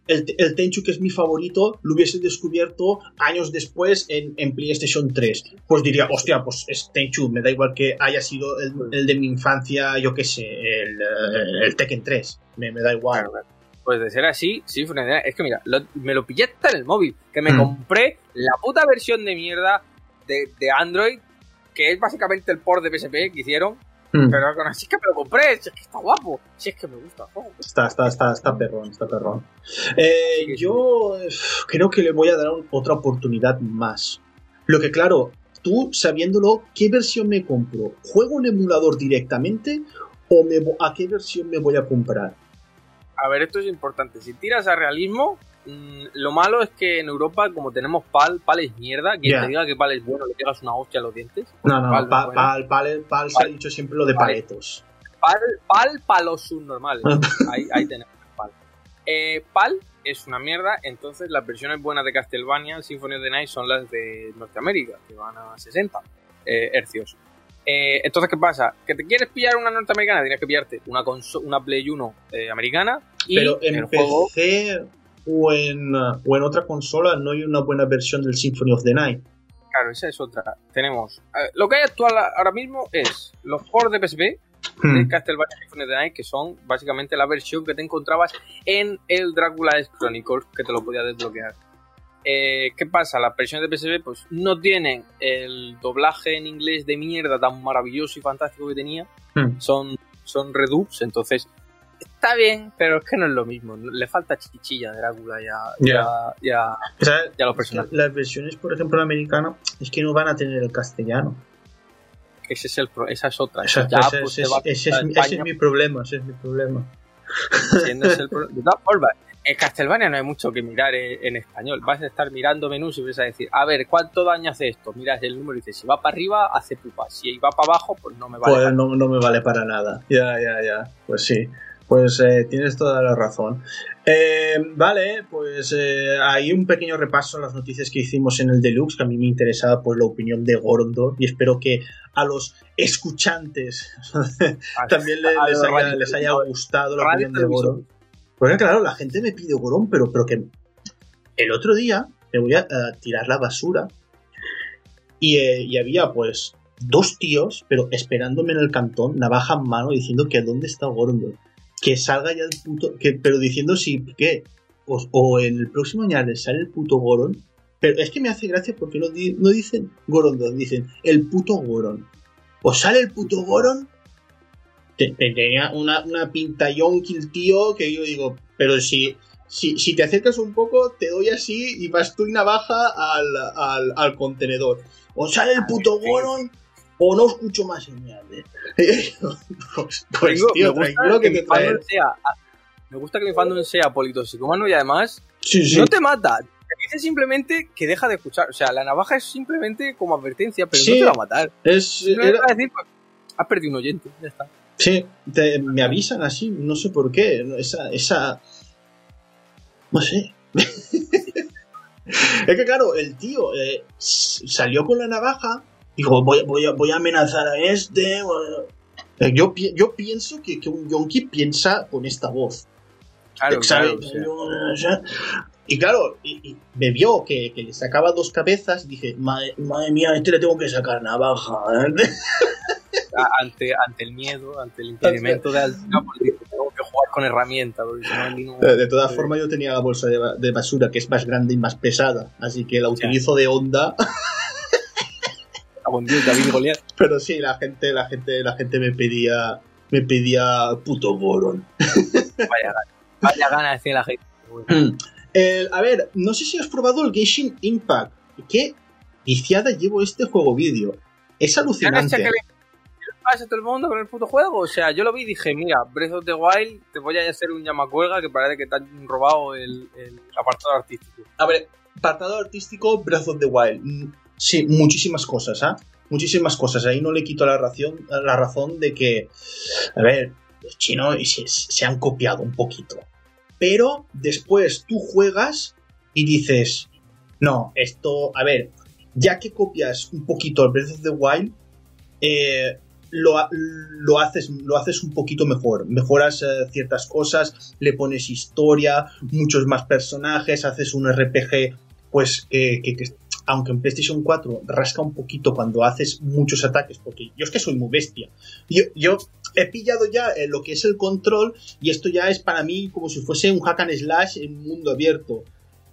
[SPEAKER 1] el, el Tenchu que es mi favorito, lo hubiese descubierto años después en, en PlayStation 3. Pues diría, hostia, pues es Tenchu, me da igual que haya sido el, el de mi infancia, yo que sé, el, el Tekken 3. Me, me da igual.
[SPEAKER 2] pues de ser así, of the Night. Es que mira, lo- me lo pillé hasta en el móvil. Que me
[SPEAKER 1] Mm.
[SPEAKER 2] compré la puta versión de mierda de, de Android, que es básicamente el port de PSP que hicieron.
[SPEAKER 1] Mm.
[SPEAKER 2] Pero con así que me lo compré, si es que está guapo, si es que me gusta juego.
[SPEAKER 1] Está, está, está, está perrón, está perrón. Eh, yo eh, creo que le voy a dar otra oportunidad más. Lo que claro, tú sabiéndolo, ¿qué versión me compro? ¿Juego un emulador directamente o me a qué versión me voy a comprar?
[SPEAKER 2] A ver, esto es importante. Si tiras a realismo, mm, lo malo es que en Europa, como tenemos PAL, PAL es mierda. Quien te diga que PAL es bueno, le pegas una hostia a los dientes.
[SPEAKER 1] No, no,
[SPEAKER 2] Pal,
[SPEAKER 1] pal, pal, pal se ha dicho siempre lo de paletos.
[SPEAKER 2] PAL, PAL para los subnormales. ahí, ahí tenemos PAL. Eh, PAL es una mierda, entonces las versiones buenas de Castlevania, Symphony of the Night, son las de Norteamérica, que van a 60 eh, hercios. Eh, entonces, ¿qué pasa? Que te quieres pillar una norteamericana, tienes que pillarte una, una Play 1 eh, americana y
[SPEAKER 1] Pero en
[SPEAKER 2] el juego
[SPEAKER 1] o en, o en otra consola no hay una buena versión del Symphony of the Night.
[SPEAKER 2] Claro, esa es otra. Tenemos. lo que hay actual ahora mismo es los ports de PSP de
[SPEAKER 1] Hmm.
[SPEAKER 2] Castlevania Symphony of the Night, que son básicamente la versión que te encontrabas en el Drácula Chronicles, que te lo podía desbloquear. Eh, ¿Qué pasa? Las versiones de PSP pues, no tienen el doblaje en inglés de mierda tan maravilloso y fantástico que tenía.
[SPEAKER 1] Hmm.
[SPEAKER 2] Son, son redubs, entonces está bien, pero es que no es lo mismo. Le falta chichilla a Drácula y a, y a- y a-
[SPEAKER 1] O sea,
[SPEAKER 2] y a los personajes.
[SPEAKER 1] las versiones, por ejemplo, americanas, es que no van a tener el castellano.
[SPEAKER 2] Ese es el pro- esa es otra.
[SPEAKER 1] Esa-
[SPEAKER 2] Ya,
[SPEAKER 1] ese,
[SPEAKER 2] pues,
[SPEAKER 1] es,
[SPEAKER 2] costar
[SPEAKER 1] mi- ese es
[SPEAKER 2] España,
[SPEAKER 1] mi problema, ese es mi problema.
[SPEAKER 2] el pro- De todas formas, en Castlevania no hay mucho que mirar en, en español. Vas a estar mirando menús y vas a decir, a ver, ¿cuánto daño hace esto? Miras el número y dices, si va para arriba, hace pupa. Si va para abajo, pues no me vale.
[SPEAKER 1] Pues no, no me vale para nada. Ya, ya, ya. Pues sí. Pues eh, tienes toda la razón. Eh, vale, pues eh, hay un pequeño repaso a las noticias que hicimos en el Deluxe, que a mí me interesaba pues la opinión de Gorondor y espero que a los escuchantes
[SPEAKER 2] A-
[SPEAKER 1] también les, haya,
[SPEAKER 2] radio-
[SPEAKER 1] les haya gustado la opinión de
[SPEAKER 2] televisor.
[SPEAKER 1] Porque claro, la gente me pide Gorón, pero, pero que el otro día me voy a, a tirar la basura y, eh, y había pues dos tíos, pero esperándome en el cantón, navaja en mano, diciendo que dónde está Gorondor. Que salga ya el puto... Que, pero diciendo si, ¿qué? O, o en el próximo año sale el puto Goron. Pero es que me hace gracia porque no, di- no dicen Gorondor, dicen el puto Goron. O sale el puto Goron. Te- te- Tenía una, una pinta yonki el tío que yo digo, pero si, si, si te acercas un poco, te doy así y vas tú y navaja al, al, al contenedor. O sale el puto Goron o no escucho más señales. pues, pues, tío,
[SPEAKER 2] me gusta
[SPEAKER 1] que
[SPEAKER 2] mi
[SPEAKER 1] te trae.
[SPEAKER 2] fandom sea- me gusta que mi fandom sea politoxicómano y además
[SPEAKER 1] Sí, sí.
[SPEAKER 2] no te mata. Te dice simplemente que deja de escuchar. O sea, la navaja es simplemente como advertencia, pero
[SPEAKER 1] Sí.
[SPEAKER 2] no te va a matar.
[SPEAKER 1] Es, era-
[SPEAKER 2] a decir, pues, has perdido un oyente. Ya está.
[SPEAKER 1] Sí, te- me avisan así, no sé por qué. Esa. esa no sé. es que, claro, el tío eh, salió con la navaja, dijo: Voy, voy, a, voy a amenazar a este. Eh, Yo, yo pienso que, que un yonki piensa con esta voz.
[SPEAKER 2] Claro, claro. o sea.
[SPEAKER 1] Y claro, y, y me vio que, que le sacaba dos cabezas y dije: Madre, madre mía, a este le tengo que sacar navaja. ¿eh?".
[SPEAKER 2] a- ante, ante el miedo, ante el impedimento de altura, tengo que jugar con herramienta. Porque si no,
[SPEAKER 1] Eh, De todas formas, yo tenía la bolsa de, de basura que es más grande y más pesada, así que la utilizo de onda.
[SPEAKER 2] Buen Dios, David Goliat.
[SPEAKER 1] Pero sí, la gente, la gente, la gente me pedía, me pedía puto Boron.
[SPEAKER 2] Vaya gana. Vaya gana, decía la gente.
[SPEAKER 1] El- a ver, no sé si has probado el Genshin Impact. Qué viciada llevo este juego vídeo. Es
[SPEAKER 2] ¿Ya
[SPEAKER 1] alucinante.
[SPEAKER 2] ¿qué le pasa a todo el mundo con el puto juego? O sea, yo lo vi y dije, mira, Breath of the Wild, te voy a hacer un llamacuelga que parece que te han robado el, el apartado artístico.
[SPEAKER 1] A ver, apartado artístico, Breath of the Wild. Sí, muchísimas cosas, ¿ah? Muchísimas cosas. Ahí no le quito la razón, la razón de que, a ver, los chinos se, han copiado un poquito. Pero después tú juegas y dices, no, esto, a ver, ya que copias un poquito el Breath of the Wild, eh, lo, lo, haces, lo haces un poquito mejor. Mejoras eh, ciertas cosas, le pones historia, muchos más personajes, haces un RPG, pues que, aunque en PlayStation 4 rasca un poquito cuando haces muchos ataques, porque yo es que soy muy bestia. Yo, yo he pillado ya eh, lo que es el control y esto ya es para mí como si fuese un hack and slash en mundo abierto.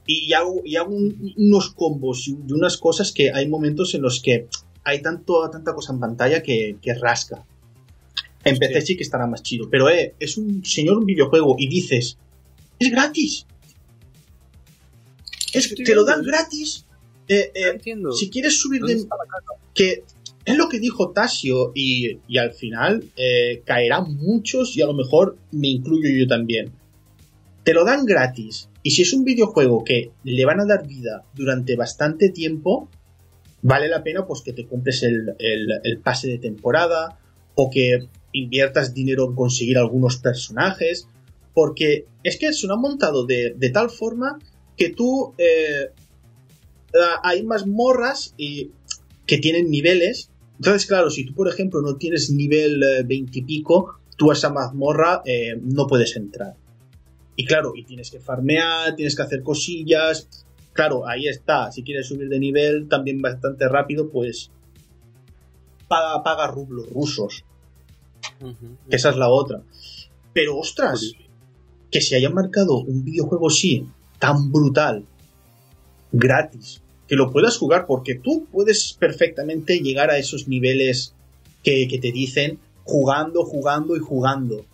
[SPEAKER 1] Y hago, y hago un- unos combos y unas cosas que hay momentos en los que hay tanto, tanta cosa en pantalla que, que rasca. En PC sí que estará más chido, pero eh, es un señor videojuego y dices, es gratis. Es, te lo dan gratis. Eh,
[SPEAKER 2] No
[SPEAKER 1] eh,
[SPEAKER 2] entiendo.
[SPEAKER 1] si quieres subir
[SPEAKER 2] ¿Dónde
[SPEAKER 1] de, que es lo que dijo Tasio y, y al final eh, caerán muchos y a lo mejor me incluyo yo también. Te lo dan gratis y si es un videojuego que le van a dar vida durante bastante tiempo, vale la pena pues que te compres el, el- el pase de temporada o que inviertas dinero en conseguir algunos personajes porque es que se lo han montado de, de tal forma que tú eh, hay mazmorras y que tienen niveles. Entonces, claro, si tú, por ejemplo, no tienes nivel eh, 20 y pico, tú a esa mazmorra eh, no puedes entrar. Y claro, y tienes que farmear, tienes que hacer cosillas. Claro, ahí está. Si quieres subir de nivel también bastante rápido, pues paga, paga rublos rusos. Esa es la otra. Pero ostras, que se haya marcado un videojuego así, tan brutal, gratis, que lo puedas jugar, porque tú puedes perfectamente llegar a esos niveles que, que te dicen jugando, jugando y jugando.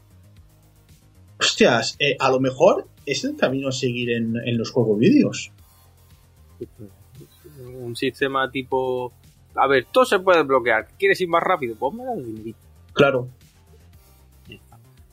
[SPEAKER 1] Hostias, eh, a lo mejor es el camino a seguir en, en los juegos vídeos.
[SPEAKER 2] Un sistema tipo... A ver, todo se puede bloquear. ¿Quieres ir más rápido? Pues me das dinerito.
[SPEAKER 1] Claro.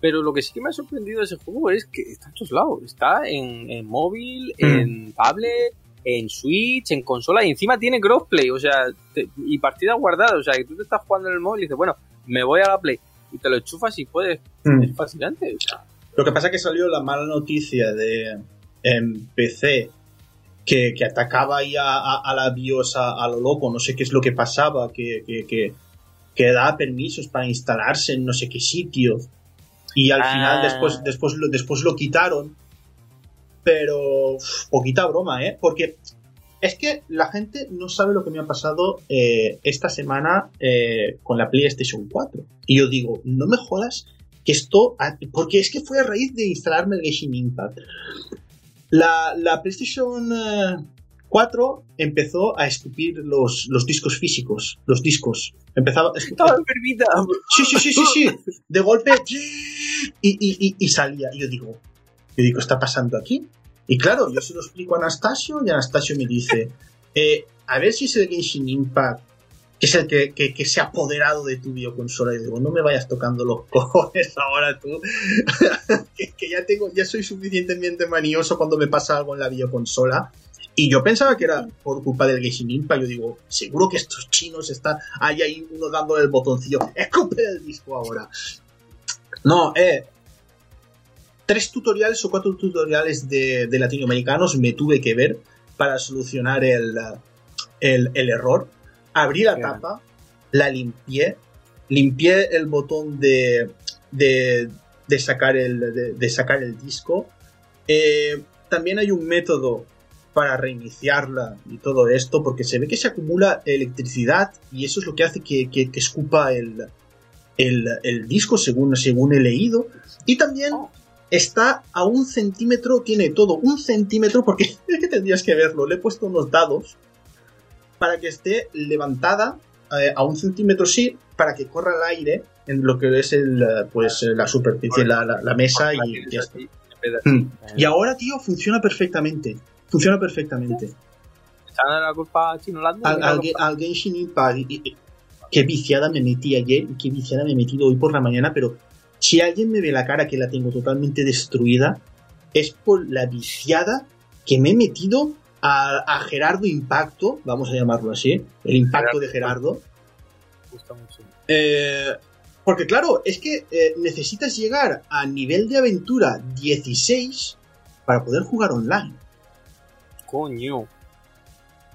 [SPEAKER 2] Pero lo que sí que me ha sorprendido de ese juego es que está en todos lados. Está en, en móvil,
[SPEAKER 1] Mm.
[SPEAKER 2] en tablet, en Switch, en consola y encima tiene crossplay, o sea, te- y partida guardada. O sea, que tú te estás jugando en el móvil y dices, bueno, me voy a la Play y te lo enchufas y puedes.
[SPEAKER 1] Mm.
[SPEAKER 2] Es fascinante. O sea,
[SPEAKER 1] Lo que pasa es que salió la mala noticia de en PC que, que atacaba ahí a, a- a la BIOS a, a lo loco, no sé qué es lo que pasaba, que, que, que, que daba permisos para instalarse en no sé qué sitio. Y al
[SPEAKER 2] Ah.
[SPEAKER 1] final después, después, lo, después lo quitaron. Pero poquita broma, ¿eh? Porque es que la gente no sabe lo que me ha pasado eh, esta semana eh, con la PlayStation 4. Y yo digo, no me jodas que esto, porque es que fue a raíz de instalarme el Genshin Impact. La, la PlayStation eh, 4 empezó a escupir los, los discos físicos, los discos. Empezaba a escupir-
[SPEAKER 2] estaba enfermita.
[SPEAKER 1] Sí, sí, sí, sí, sí. De golpe y, y, y, y salía. Y yo digo, yo digo, ¿qué está pasando aquí? Y claro, yo se lo explico a Anastasio y Anastasio me dice, eh, a ver si es el Genshin Impact, que es el que, que, se ha apoderado de tu videoconsola. Y digo, no me vayas tocando los cojones ahora tú, que, que ya tengo, ya soy suficientemente manioso cuando me pasa algo en la videoconsola. Y yo pensaba que era por culpa del Genshin Impact. Yo digo, seguro que estos chinos están ahí, ahí uno dándole el botoncillo. Escupe el disco ahora. No, eh. Tres tutoriales o cuatro tutoriales de, de latinoamericanos me tuve que ver para solucionar el, el, el error. Abrí la tapa, la limpié, limpié el botón de, de, de sacar, el, de, de sacar el disco. Eh, también hay un método para reiniciarla y todo esto, porque se ve que se acumula electricidad y eso es lo que hace que, que- que escupa el, el, el disco, según, según he leído. Y también
[SPEAKER 2] Oh.
[SPEAKER 1] Está a un centímetro, tiene todo un centímetro, porque es que tendrías que verlo. Le he puesto unos dados para que esté levantada eh, a un centímetro, sí, para que corra el aire en lo que es el, eh, pues, la superficie, la, la, la mesa y ya está. Mm. Y ahora, tío, funciona perfectamente. Funciona perfectamente.
[SPEAKER 2] ¿Echan la culpa a Chino Lando?
[SPEAKER 1] Al, al, al Genshin Impact. Qué viciada me metí ayer y qué viciada me he metido hoy por la mañana, pero si alguien me ve la cara que la tengo totalmente destruida, es por la viciada que me he metido a, a Gerardo Impacto, vamos a llamarlo así, el impacto de Gerardo.
[SPEAKER 2] Gusta mucho.
[SPEAKER 1] Eh, porque claro, es que eh, necesitas llegar a nivel de aventura 16 para poder jugar online.
[SPEAKER 2] Coño.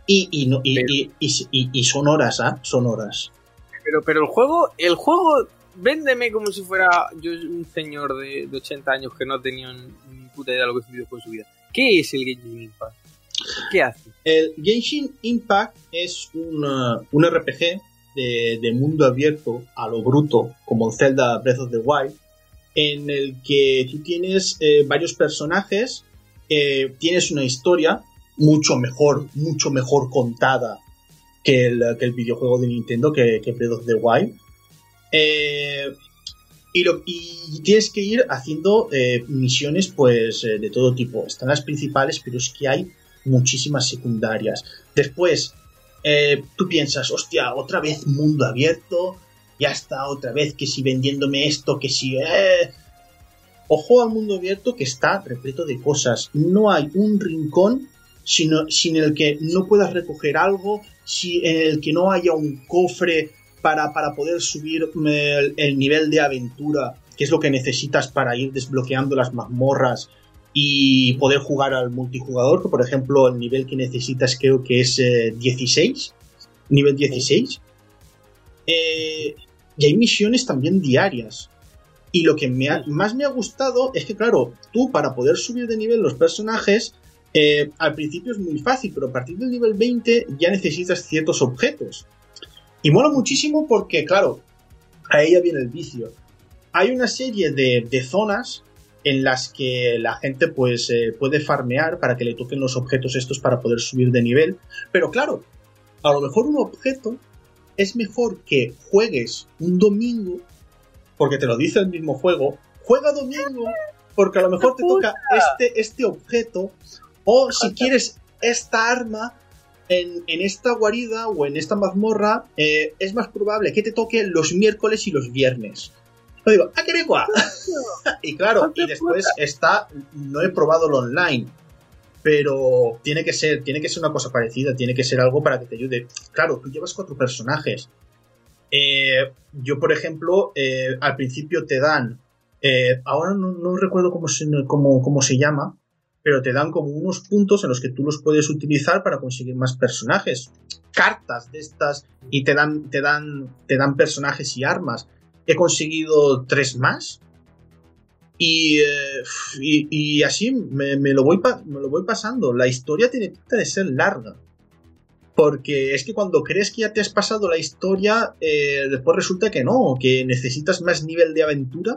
[SPEAKER 1] Y, y, no, y,
[SPEAKER 2] Pero-
[SPEAKER 1] y- y- y- y son horas, ¿ah? Son horas.
[SPEAKER 2] Pero, pero el juego, el juego, véndeme como si fuera yo un señor de, de 80 años que no tenía ni puta idea de lo que es en su vida. ¿Qué es el Genshin Impact? ¿Qué hace?
[SPEAKER 1] El Genshin Impact es un, uh, RPG de, de mundo abierto a lo bruto, como Zelda Breath of the Wild, en el que tú tienes eh, varios personajes, eh, tienes una historia mucho mejor, mucho mejor contada que el, que el videojuego de Nintendo, que, que Breath of the Wild. Eh, y, tienes que ir haciendo eh, misiones pues eh, de todo tipo. Están las principales, pero es que hay muchísimas secundarias. Después, tú piensas, hostia, otra vez mundo abierto, ya está, otra vez que si vendiéndome esto, que si... Ojo al mundo abierto que está repleto de cosas. No hay un rincón sino, sin el que no puedas recoger algo, si, en el que no haya un cofre para, para poder subir eh, el, el nivel de aventura, que es lo que necesitas para ir desbloqueando las mazmorras y poder jugar al multijugador, que por ejemplo el nivel que necesitas creo que es eh, 16, nivel 16. Eh, y hay misiones también diarias. Y lo que me ha- más me ha gustado es que, claro, tú para poder subir de nivel los personajes, eh, al principio es muy fácil, pero a partir del nivel 20 ya necesitas ciertos objetos. Y mola muchísimo porque, claro, a ella viene el vicio. Hay una serie de, de zonas en las que la gente pues eh, puede farmear para que le toquen los objetos estos para poder subir de nivel. Pero claro, a lo mejor un objeto es mejor que juegues un domingo, porque te lo dice el mismo juego, juega domingo, porque a lo mejor te toca este, este objeto, o si quieres esta arma en, en esta guarida o en esta mazmorra, eh, es más probable que te toque los miércoles y los viernes. Yo digo, ¡ah, qué y claro, y después está, no he probado el online, pero tiene que ser, tiene que ser una cosa parecida, tiene que ser algo para que te ayude. Claro, tú llevas cuatro personajes. Eh, yo, por ejemplo, eh, al principio te dan, eh, ahora no, no recuerdo cómo se, cómo, cómo se llama, pero te dan como unos puntos en los que tú los puedes utilizar para conseguir más personajes. Cartas de estas y te dan, te dan, te dan personajes y armas. He conseguido tres más. Y, eh, así me, lo voy me lo voy pasando. La historia tiene pinta de ser larga. Porque es que cuando crees que ya te has pasado la historia, eh, después resulta que no, que necesitas más nivel de aventura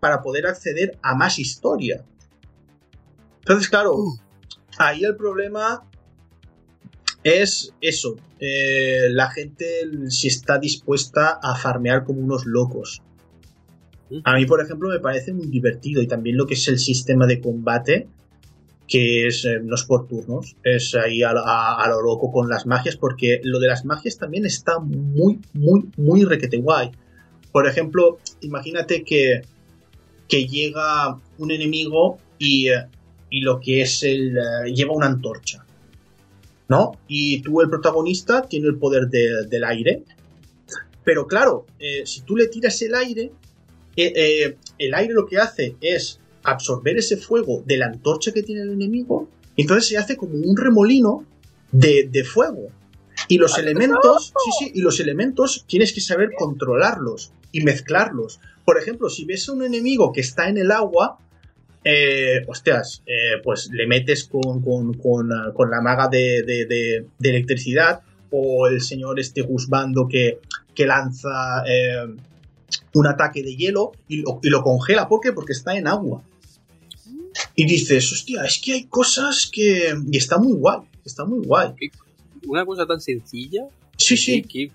[SPEAKER 1] para poder acceder a más historia. Entonces, claro, ahí el problema es eso. eh, la gente si está dispuesta a farmear como unos locos. A mí, por ejemplo, me parece muy divertido y también lo que es el sistema de combate, que es, eh, no es por turnos, es ahí a, a- a lo loco con las magias, porque lo de las magias también está muy, muy, muy requete guay. Por ejemplo, imagínate que, que llega un enemigo y, eh, y lo que es el... eh, lleva una antorcha. ¿No? Y tú, el protagonista, tiene el poder de- del aire. Pero claro, eh, si tú le tiras el aire, eh, eh, el aire lo que hace es absorber ese fuego de la antorcha que tiene el enemigo, y entonces se hace como un remolino de, de fuego. Y los elementos, sí, sí, y los elementos tienes que saber controlarlos y mezclarlos. Por ejemplo, si ves a un enemigo que está en el agua, eh, hostias, eh, pues le metes con, con- con, ah, con la maga de, de- de- de electricidad o el señor este Gusbando que, que lanza eh, un ataque de hielo y lo, y lo congela. ¿Por qué? Porque está en agua. y dices, hostia, es que hay cosas que... Y está muy guay, está muy guay.
[SPEAKER 2] Una cosa tan sencilla.
[SPEAKER 1] Sí, sí.
[SPEAKER 2] Qué,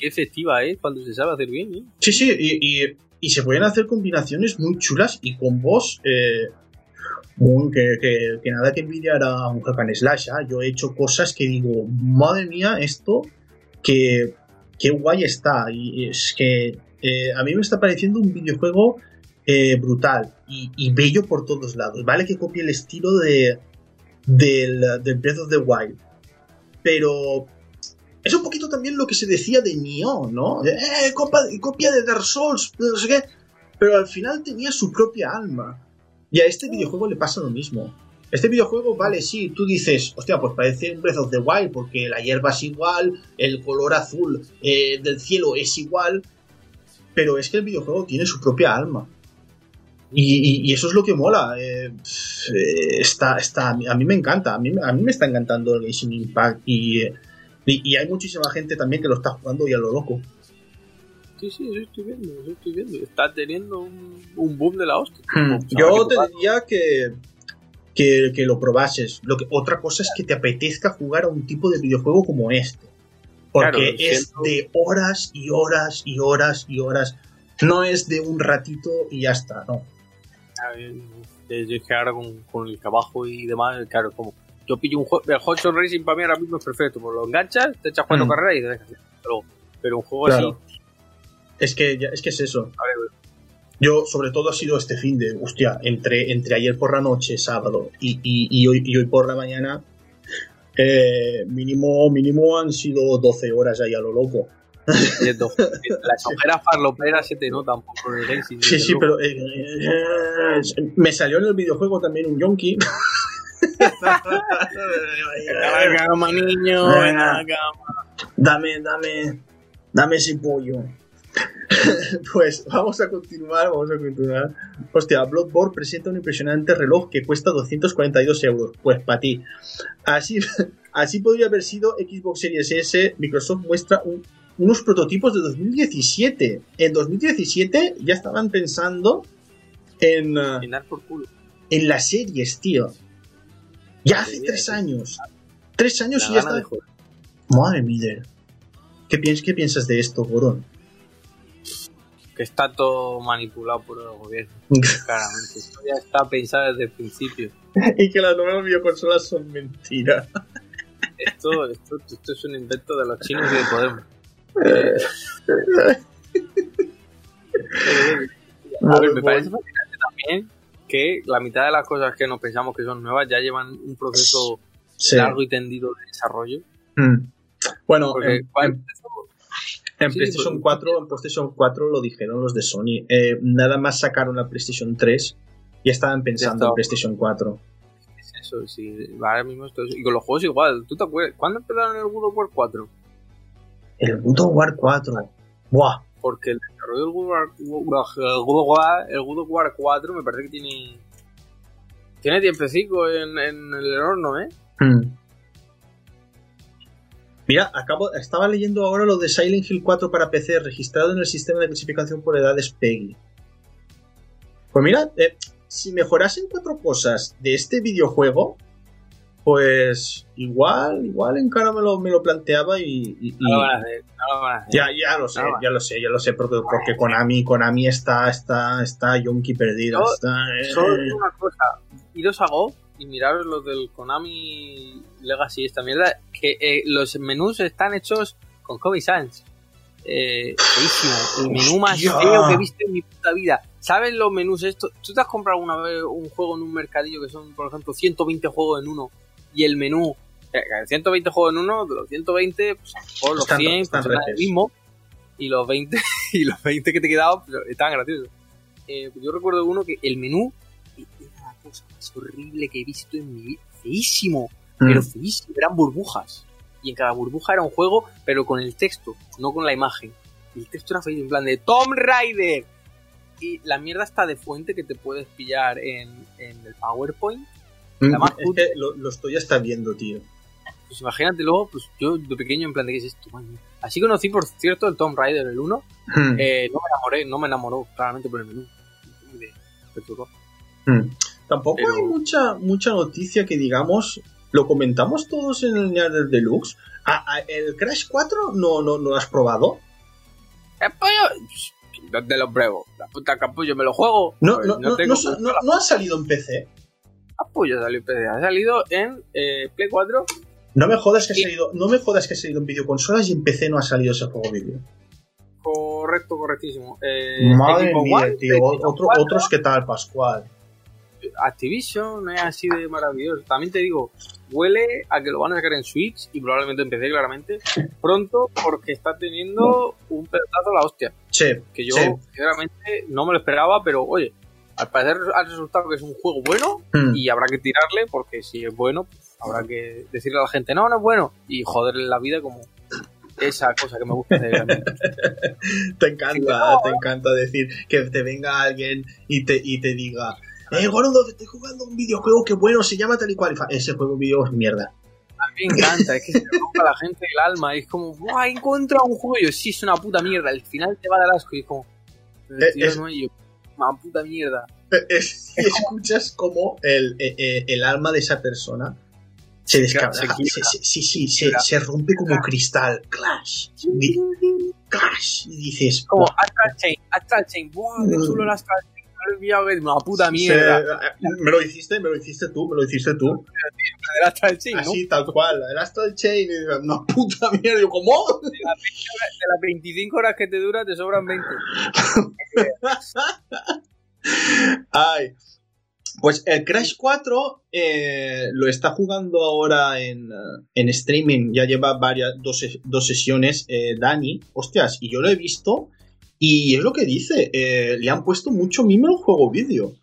[SPEAKER 2] efectiva es cuando se sabe hacer bien. ¿eh?
[SPEAKER 1] Sí, sí, y, y, se pueden hacer combinaciones muy chulas y con vos... Eh, que, que, nada que envidiar a un hack and slash. ¿ah? Yo he hecho cosas que digo, madre mía, esto, que, qué guay está. Y es que eh, a mí me está pareciendo un videojuego eh, brutal y, bello por todos lados. Vale que copie el estilo de, del, Breath of the Wild, pero es un poquito también lo que se decía de Nioh, ¿no? Eh, copia, de Dark Souls, no sé qué. Pero al final tenía su propia alma. Y a este videojuego le pasa lo mismo. Este videojuego, vale, sí, tú dices, hostia, pues parece un Breath of the Wild, porque la hierba es igual, el color azul eh, del cielo es igual, pero es que el videojuego tiene su propia alma. Y, eso es lo que mola. Eh, eh, está, está, a mí me encanta, a mí, a mí me está encantando el Genshin Impact y, y, hay muchísima gente también que lo está jugando y a lo loco.
[SPEAKER 2] Sí, sí, yo estoy viendo, yo estoy viendo. Está teniendo un, un boom de la hostia.
[SPEAKER 1] Hmm. Yo te diría que, que, que, lo probases. Lo que, otra cosa es que te apetezca jugar a un tipo de videojuego como este. Porque es de horas y horas y horas y horas. No es de un ratito y ya está, no
[SPEAKER 2] yo es que ahora con, el trabajo y demás, claro, como yo pillo un juego, el Hot Racing para mí ahora mismo es perfecto, pues lo enganchas, te echas cuatro mm. carreras y te dejas. Pero, pero un juego así.
[SPEAKER 1] Es que, es que es eso. Yo, sobre todo, ha sido este fin de, hostia, entre, entre ayer por la noche, sábado, y, y, hoy, y hoy por la mañana, eh, mínimo, mínimo han sido 12 horas ahí a lo loco.
[SPEAKER 2] Las ojeras farloperas se te notan por el.
[SPEAKER 1] Sí, sí, pero eh, eh, me salió en el videojuego también un yonki.
[SPEAKER 2] Niño.
[SPEAKER 1] Dame, dame, dame ese pollo. pues vamos a continuar, vamos a continuar. Hostia, Bloodborne presenta un impresionante reloj que cuesta 242 euros. Pues para ti. Así, así podría haber sido Xbox Series S. Microsoft muestra un unos prototipos de 2017. En 2017 ya estaban pensando en. En las series, tío. Ya hace tres años. Tres años y ya está. Madre mía. ¿Qué, ¿Qué piensas de esto, Gorón?
[SPEAKER 2] Que está todo manipulado por el gobierno. Claramente. Esto ya está pensado desde el principio.
[SPEAKER 1] y que las nuevas videoconsolas son mentiras.
[SPEAKER 2] Esto, esto, esto es un invento de los chinos y de Podemos me parece fascinante también que la mitad de las cosas que nos pensamos que son nuevas ya llevan un proceso largo y tendido de desarrollo.
[SPEAKER 1] Mm. Bueno, en, PlayStation 4, en PlayStation 4 lo dijeron los de Sony. Eh, nada más sacaron la PlayStation 3 y estaban pensando en PlayStation 4.
[SPEAKER 2] Es eso, sí. Ahora mismo esto Y con los juegos igual. ¿Tú te acuerdas? ¿Cuándo empezaron el God of War 4?
[SPEAKER 1] El God of War 4. Buah.
[SPEAKER 2] Porque el desarrollo del God of War, el God of War, 4 me parece que tiene. Tiene tiempecico en, en el horno, ¿eh? Hmm.
[SPEAKER 1] Mira, acabo, estaba leyendo ahora lo de Silent Hill 4 para PC registrado en el sistema de clasificación por edades PEGI. Pues mira, eh, si mejorasen cuatro cosas de este videojuego, pues igual, igual en cara me lo, me lo planteaba y, Ya, ya lo sé, ya lo sé, ya lo sé, porque, porque Konami, Konami está, está, está yonki perdido. está,
[SPEAKER 2] eh. Solo una cosa, iros a Go y miraros lo del Konami Legacy, esta mierda, que eh, los menús están hechos con Kobe Sans. Eh, el menú más feo que he visto en mi puta vida. ¿Sabes los menús estos? ¿Tú te has comprado alguna vez un juego en un mercadillo que son, por ejemplo, 120 juegos en uno? Y el menú, 120 eh, juegos en uno, los 120, pues por los 100 están pues, el mismo, y los 20 y los 20 que te quedaban pues, estaban graciosos. Eh, yo recuerdo uno que el menú era la cosa más horrible que he visto en mi vida, feísimo, pero mm. feísimo, eran burbujas. Y en cada burbuja era un juego, pero con el texto, no con la imagen. Y el texto era feísimo, en plan de Tom Raider. Y la mierda está de fuente que te puedes pillar en, en el PowerPoint
[SPEAKER 1] Mm, es que lo, estoy hasta viendo, tío.
[SPEAKER 2] Pues imagínate luego, pues yo de pequeño en plan de qué es esto, Así conocí, por cierto, el Tomb Raider, el 1. Hmm. Eh, no me enamoré, no me enamoró claramente por el menú.
[SPEAKER 1] Hmm. tampoco
[SPEAKER 2] Pero-
[SPEAKER 1] hay mucha, mucha noticia que digamos. Lo comentamos todos en el Nier del Deluxe. Ah, ah, ¿El Crash 4 no, no, no lo has probado?
[SPEAKER 2] Capullo, ¿dónde lo pruebo? La puta capullo, me lo juego.
[SPEAKER 1] No,
[SPEAKER 2] Pues
[SPEAKER 1] no, no, no, no- no ha salido en PC.
[SPEAKER 2] Salió en PC. Ha salido en eh, Play 4.
[SPEAKER 1] No me jodas que ha salido, no me jodas que ha salido en videoconsolas y en PC no ha salido ese juego vídeo.
[SPEAKER 2] Correcto, correctísimo. Eh,
[SPEAKER 1] Madre mía,
[SPEAKER 2] One,
[SPEAKER 1] tío. Otro-
[SPEAKER 2] 4,
[SPEAKER 1] otros que tal, Pascual.
[SPEAKER 2] Activision no es así de maravilloso. También te digo, huele a que lo van a sacar en Switch y probablemente en PC, claramente, pronto, porque está teniendo un pedazo la hostia.
[SPEAKER 1] Sí,
[SPEAKER 2] Que yo,
[SPEAKER 1] sí.
[SPEAKER 2] sinceramente, no me lo esperaba, pero oye, al parecer ha resultado que es un juego bueno
[SPEAKER 1] Mm.
[SPEAKER 2] y habrá que tirarle, porque si es bueno, pues habrá que decirle a la gente, no, no es bueno, y joderle la vida como esa cosa que me gusta hacer.
[SPEAKER 1] Te encanta, te encanta decir que te venga alguien y te, y te diga, eh, Gorondo, estoy jugando un videojuego que bueno, se llama tal y cual. Y Ese juego video es mierda.
[SPEAKER 2] A mí me encanta, es que se rompe a la gente el alma, y es como, ¡guau! He encontrado un juego, y yo, sí, es una puta mierda, al final te va a dar asco, y es como,
[SPEAKER 1] Eh,
[SPEAKER 2] tío,
[SPEAKER 1] es-
[SPEAKER 2] no, y yo, una puta mierda.
[SPEAKER 1] Eh, es- y escuchas como el, eh, eh, el alma de esa persona se
[SPEAKER 2] se-
[SPEAKER 1] Sí, sí, se, se rompe como cristal. Clash. Clash. Y dices,
[SPEAKER 2] Como. Astral Chain, Astral Chain, ¡buah! ¡Qué chulo el Astral Chain! Es una puta
[SPEAKER 1] Se-
[SPEAKER 2] mierda.
[SPEAKER 1] me lo hiciste, me lo hiciste tú, me lo hiciste tú.
[SPEAKER 2] El Astral Chain, ¿no?
[SPEAKER 1] Así, tal cual. El Astral Chain, dices, una puta mierda. Yo, ¿cómo?
[SPEAKER 2] De las 25 horas que te dura, te sobran 20.
[SPEAKER 1] Ay. Pues el Crash 4 eh, lo está jugando ahora en, eh, en streaming. Ya lleva varias, dos, dos sesiones eh, Dani. Hostias, y yo lo he visto. Y es lo que dice. eh, le han puesto mucho mimo al juego vídeo.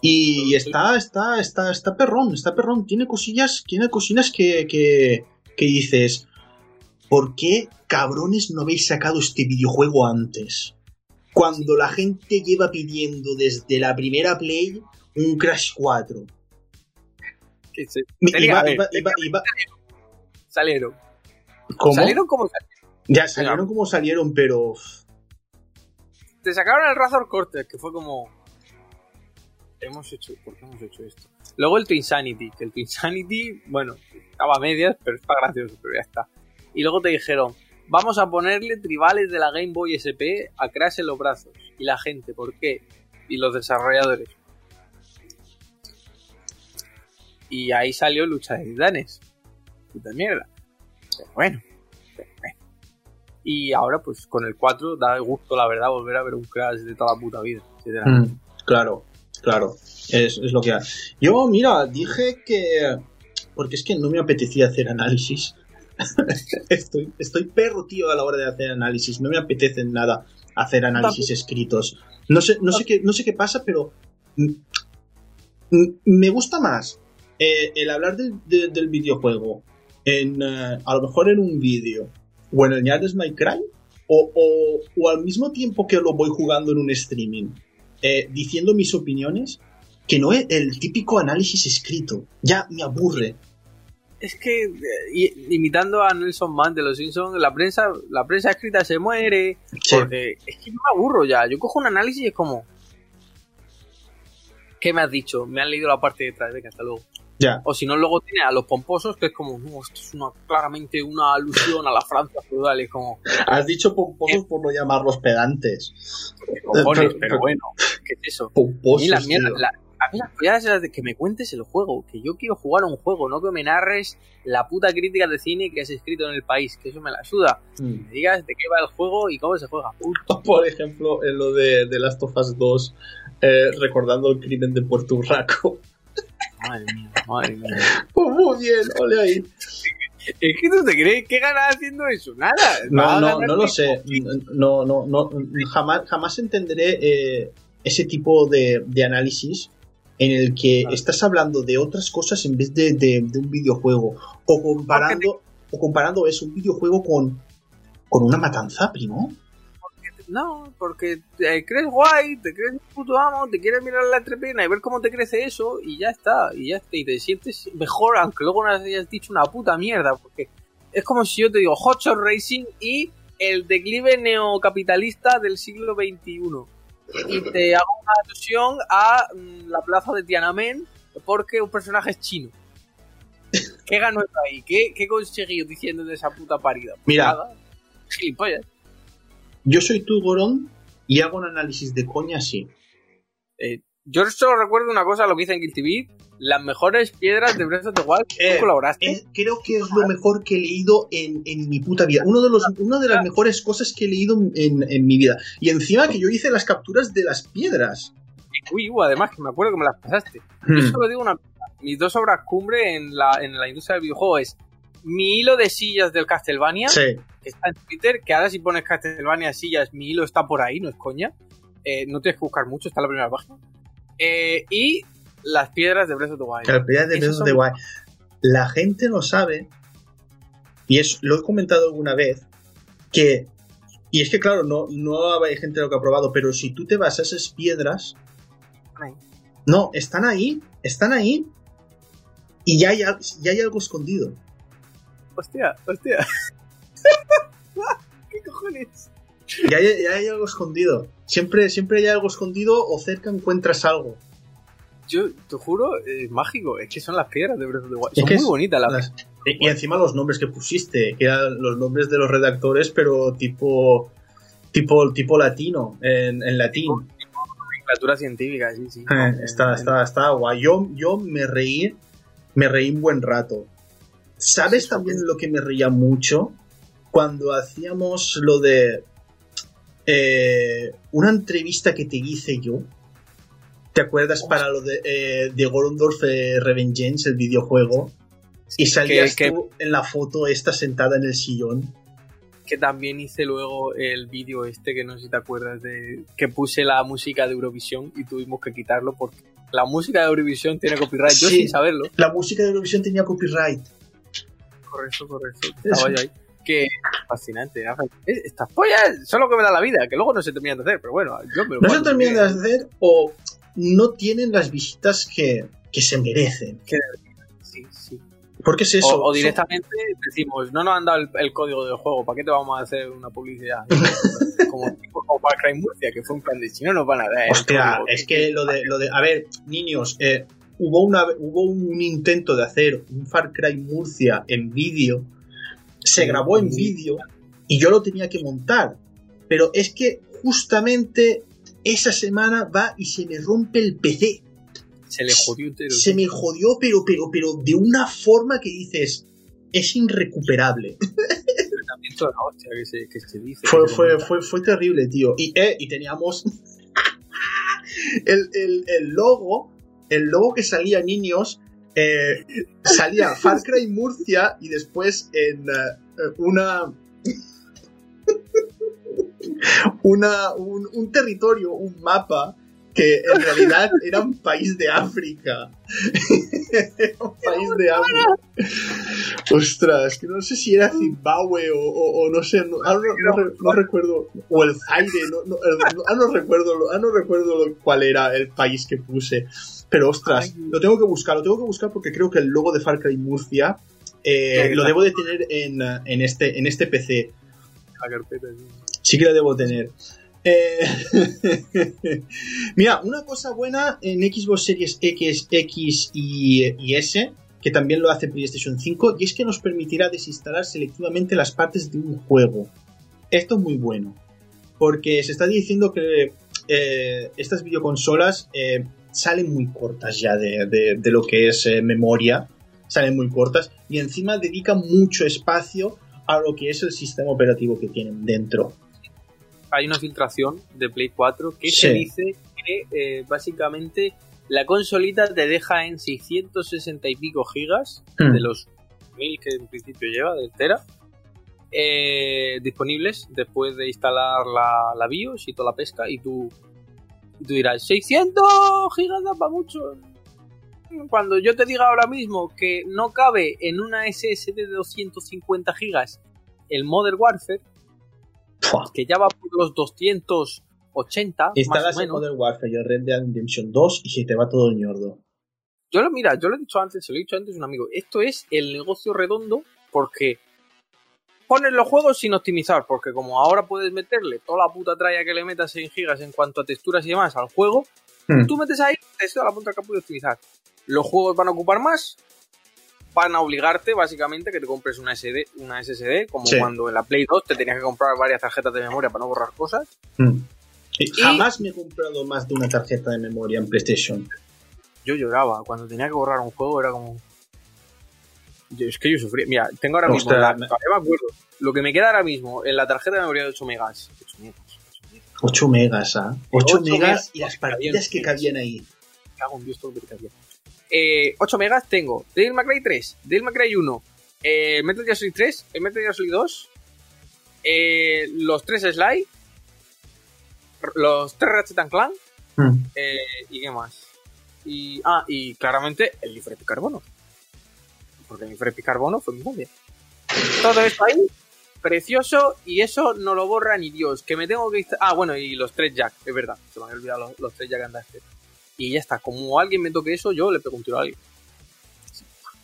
[SPEAKER 1] Y está, está, está, está perrón, está perrón. Tiene cosillas, tiene cosillas que, que, que dices. ¿Por qué cabrones no habéis sacado este videojuego antes? Cuando la gente lleva pidiendo desde la primera Play un Crash 4.
[SPEAKER 2] Que se-
[SPEAKER 1] Mi-
[SPEAKER 2] Tenía-
[SPEAKER 1] Iba,
[SPEAKER 2] a ver,
[SPEAKER 1] iba, iba, iba-
[SPEAKER 2] Salieron.
[SPEAKER 1] ¿Cómo?
[SPEAKER 2] Salieron como salieron.
[SPEAKER 1] Ya salieron como salieron, pero.
[SPEAKER 2] Te sacaron el Razor Cortex, que fue como. Hemos hecho. ¿Por qué hemos hecho esto? Luego el Twinsanity, que el Twinsanity, bueno, estaba a medias, pero está gracioso, pero ya está. Y luego te dijeron, vamos a ponerle tribales de la Game Boy SP a Crash en los brazos. Y la gente, ¿por qué? Y los desarrolladores. Y ahí salió Lucha de Titanes. Puta mierda. Pero bueno. Y ahora, pues con el 4 da gusto, la verdad, volver a ver un Crash de toda la puta vida.
[SPEAKER 1] Mm, claro, claro. Es, es lo que hay. Yo, mira, dije que. Porque es que no me apetecía hacer análisis. estoy, estoy perro, tío, a la hora de hacer análisis. No me apetece nada hacer análisis escritos. No sé, no sé, qué, no sé qué pasa, pero. Me gusta más eh, el hablar del, de- del videojuego en, eh, a lo mejor en un vídeo o en el Yardes My Cry o, o, o al mismo tiempo que lo voy jugando en un streaming eh, diciendo mis opiniones que no es el típico análisis escrito. Ya me aburre.
[SPEAKER 2] Es que, eh, imitando a Nelson Mann de los Simpsons, la prensa, la prensa escrita se muere.
[SPEAKER 1] Sí.
[SPEAKER 2] Porque es que me aburro ya. Yo cojo un análisis y es como. ¿Qué me has dicho? Me han leído la parte de atrás, venga, hasta luego.
[SPEAKER 1] Ya.
[SPEAKER 2] O si no, luego tiene a los pomposos, que es como, no, esto es una, claramente una alusión a la Francia feudal. Es como,
[SPEAKER 1] Has dicho pomposos por no llamarlos pedantes.
[SPEAKER 2] ¿qué cojones?
[SPEAKER 1] Pero-
[SPEAKER 2] Pero bueno, ¿qué es eso?
[SPEAKER 1] Pomposos.
[SPEAKER 2] la- a mí las de que me cuentes el juego, que yo quiero jugar a un juego, no que me narres la puta crítica de cine que has escrito en el país, que eso me la suda.
[SPEAKER 1] Mm.
[SPEAKER 2] Me digas de qué va el juego y cómo se juega.
[SPEAKER 1] Por ejemplo, en lo de, de Last of Us 2, eh, recordando el crimen de Puerto Urraco.
[SPEAKER 2] Madre mía, madre mía.
[SPEAKER 1] Pues muy bien, ole ahí.
[SPEAKER 2] Es que tú te crees que ganas haciendo eso, nada.
[SPEAKER 1] No, no, no lo sé. No, no, no. Jamás, jamás entenderé eh, ese tipo de, de análisis en el que
[SPEAKER 2] Claro.
[SPEAKER 1] estás hablando de otras cosas en vez de, de- de un videojuego. O comparando, o comparando eso, un videojuego con, con una matanza, primo.
[SPEAKER 2] No, porque te crees guay, te crees un puto amo, te quieres mirar la entrepierna y ver cómo te crece eso y ya está, y ya está, y te sientes mejor aunque luego no hayas dicho una puta mierda, porque es como si yo te digo Hot Shot Racing y el declive neocapitalista del siglo XXI. y te hago una alusión a mm, la plaza de Tiananmen porque un personaje es chino. ¿Qué ganó ahí? ¿Qué, qué conseguí diciendo de esa puta parida?
[SPEAKER 1] Mira.
[SPEAKER 2] Nada. Gilipollas.
[SPEAKER 1] Yo soy tu Gorón y hago un análisis de coña así.
[SPEAKER 2] Eh, yo solo recuerdo una cosa, lo que hice en Guilty Beat, las mejores piedras de Breath of the Wild,
[SPEAKER 1] Eh,
[SPEAKER 2] tú colaboraste.
[SPEAKER 1] Eh, creo que es lo mejor que he leído en, en mi puta vida. Uno de los, una de las mejores cosas que he leído en, en mi vida. Y encima que yo hice las capturas de las piedras.
[SPEAKER 2] Uy, uh, además que me acuerdo que me las pasaste. Yo
[SPEAKER 1] Hmm.
[SPEAKER 2] solo digo una cosa, mis dos obras cumbre en la, en la industria del videojuego es mi hilo de sillas del Castlevania,
[SPEAKER 1] Sí.
[SPEAKER 2] que está en Twitter, que ahora si pones Castlevania sillas, mi hilo está por ahí, no es coña. Eh, no tienes que buscar mucho, está en la primera página. Eh, y las piedras de Breath of the Wild.
[SPEAKER 1] Las piedras de Breath of the Wild. La gente no sabe, y es, lo he comentado alguna vez, que. Y es que, claro, no, no hay gente lo que ha probado, pero si tú te vas a esas piedras,
[SPEAKER 2] Ahí.
[SPEAKER 1] no, están ahí, están ahí, y ya hay, ya hay algo escondido.
[SPEAKER 2] Hostia, hostia. ¿Qué cojones?
[SPEAKER 1] Ya hay, ya hay algo escondido. Siempre, siempre hay algo escondido o cerca encuentras algo.
[SPEAKER 2] Yo te juro, es mágico. Es que son las piedras de Breath of the Wild.
[SPEAKER 1] Es
[SPEAKER 2] Son
[SPEAKER 1] que
[SPEAKER 2] muy bonitas las
[SPEAKER 1] Las- y, y encima los nombres que pusiste, que eran los nombres de los redactores, pero tipo tipo, tipo latino, en, en latín.
[SPEAKER 2] nomenclatura científica, sí, sí.
[SPEAKER 1] Eh, está, está, está guay. Yo, yo me reí, me reí un buen rato. ¿Sabes también lo que me reía mucho? Cuando hacíamos lo de eh, una entrevista que te hice yo. ¿Te acuerdas para lo de, eh, de Gorondorf eh, Revengeance, el videojuego? Y salías
[SPEAKER 2] que-
[SPEAKER 1] tú en la foto esta sentada en el sillón.
[SPEAKER 2] que también hice luego el vídeo este que no sé si te acuerdas de que puse la música de Eurovisión y tuvimos que quitarlo porque la música de Eurovisión tiene copyright, yo sin saberlo.
[SPEAKER 1] La música de Eurovisión tenía copyright.
[SPEAKER 2] Correcto, correcto. Estaba yo ahí. Que fascinante. Estas pollas son lo que me da la vida, que luego no se terminan de hacer, pero bueno, yo me lo
[SPEAKER 1] No se terminan de hacer o no tienen las visitas que, que se merecen.
[SPEAKER 2] Sí, sí.
[SPEAKER 1] Porque es eso.
[SPEAKER 2] O, o directamente decimos, no nos han dado el, el código del juego, ¿para qué te vamos a hacer una publicidad? como tipo como Far Cry Murcia, que fue un plan de si no nos van a dar.
[SPEAKER 1] Hostia,
[SPEAKER 2] código.
[SPEAKER 1] es que lo de, lo de. A ver, niños, eh, hubo, una, hubo un intento de hacer un Far Cry Murcia en vídeo. Se grabó en vídeo y yo lo tenía que montar. Pero es que justamente esa semana va y se me rompe el PC.
[SPEAKER 2] Se le jodió entero.
[SPEAKER 1] Se me jodió, pero, pero, pero de una forma que dices. Es irrecuperable.
[SPEAKER 2] Toda la hostia que se, que se dice.
[SPEAKER 1] Fue, fue, fue, fue terrible, tío. Y, eh, y teníamos el, el- el logo, el logo que salía niños, eh, salía Far Cry Murcia y después en eh, una una un, un territorio, un mapa que en realidad era un país de África. Era un país de África. Ostras, que no sé si era Zimbabue o, o- o no sé, no, no, no no recuerdo, o el Zaire, no, no, el- no- recuerdo, no recuerdo lo- cuál era el país que puse. Pero ostras, lo tengo que buscar, lo tengo que buscar porque creo que el logo de Far Cry Murcia eh, lo debo de tener en, en, este, en este PC.
[SPEAKER 2] la carpeta. sí.
[SPEAKER 1] Sí que la debo tener. Eh, Mira, una cosa buena en Xbox Series X, X y, S, que también lo hace PlayStation 5, y es que nos permitirá desinstalar selectivamente las partes de un juego. Esto es muy bueno, porque se está diciendo que eh, estas videoconsolas eh, salen muy cortas ya de, lo que es memoria, salen muy cortas, y encima dedican mucho espacio a lo que es el sistema operativo que tienen dentro.
[SPEAKER 2] Hay una filtración de Play 4 que
[SPEAKER 1] Sí.
[SPEAKER 2] se dice que eh, básicamente la consolita te deja en 660 y pico gigas
[SPEAKER 1] Hmm.
[SPEAKER 2] de los 1000 que en principio lleva del Tera eh, disponibles después de instalar la, la BIOS y toda la pesca y tú, y tú dirás 600 gigas da para mucho cuando yo te diga ahora mismo que no cabe en una SSD de 250 gigas el Modern Warfare Que ya va por los 280 más
[SPEAKER 1] Instalas el Modern Warfare y el Red Dead Redemption 2 y se te va todo el ñordo.
[SPEAKER 2] Yo lo, mira, yo lo he dicho antes, se lo he dicho antes a un amigo. Esto es el negocio redondo porque pones los juegos sin optimizar, porque como ahora puedes meterle toda la puta tralla que le metas en gigas en cuanto a texturas y demás al juego,
[SPEAKER 1] Hmm.
[SPEAKER 2] tú metes ahí, te toda la punta que puedes optimizar. Los juegos van a ocupar más, van a obligarte básicamente que te compres una, SD, una SSD, como
[SPEAKER 1] Sí.
[SPEAKER 2] cuando en la Play 2 te tenías que comprar varias tarjetas de memoria para no borrar cosas.
[SPEAKER 1] Mm. Y Jamás me he comprado más de una tarjeta de memoria en PlayStation.
[SPEAKER 2] Yo lloraba, cuando tenía que borrar un juego era como... Yo- es que yo sufría. Mira, tengo ahora mismo, la-
[SPEAKER 1] me-
[SPEAKER 2] todavía me acuerdo, lo que me queda ahora mismo en la tarjeta de memoria de 8 megas. 8 megas, 8 megas.
[SPEAKER 1] 8 megas, ¿ah? 8
[SPEAKER 2] Ocho
[SPEAKER 1] megas
[SPEAKER 2] megas,
[SPEAKER 1] y las partidas que cabían ahí.
[SPEAKER 2] Me cago en Dios todo lo que cabía. Eh, 8 megas tengo Devil May Cry 3, Devil May Cry 1, eh, Metal Gear Solid 3, el Metal Gear Solid 2, eh, los 3 Sly, los 3 Ratchet and Clank,
[SPEAKER 1] Mm.
[SPEAKER 2] eh, y qué más. Y, ah, y claramente el Libre Carbono. Porque el Libre Carbono fue mi novia. Todo esto ahí, precioso, y eso no lo borra ni Dios. Que me tengo que Ah, bueno, y los 3 Jack, es verdad. Se me había olvidado los, los 3 Jack andaste. Y ya está, como alguien me toque eso, yo le pego un tiro a alguien.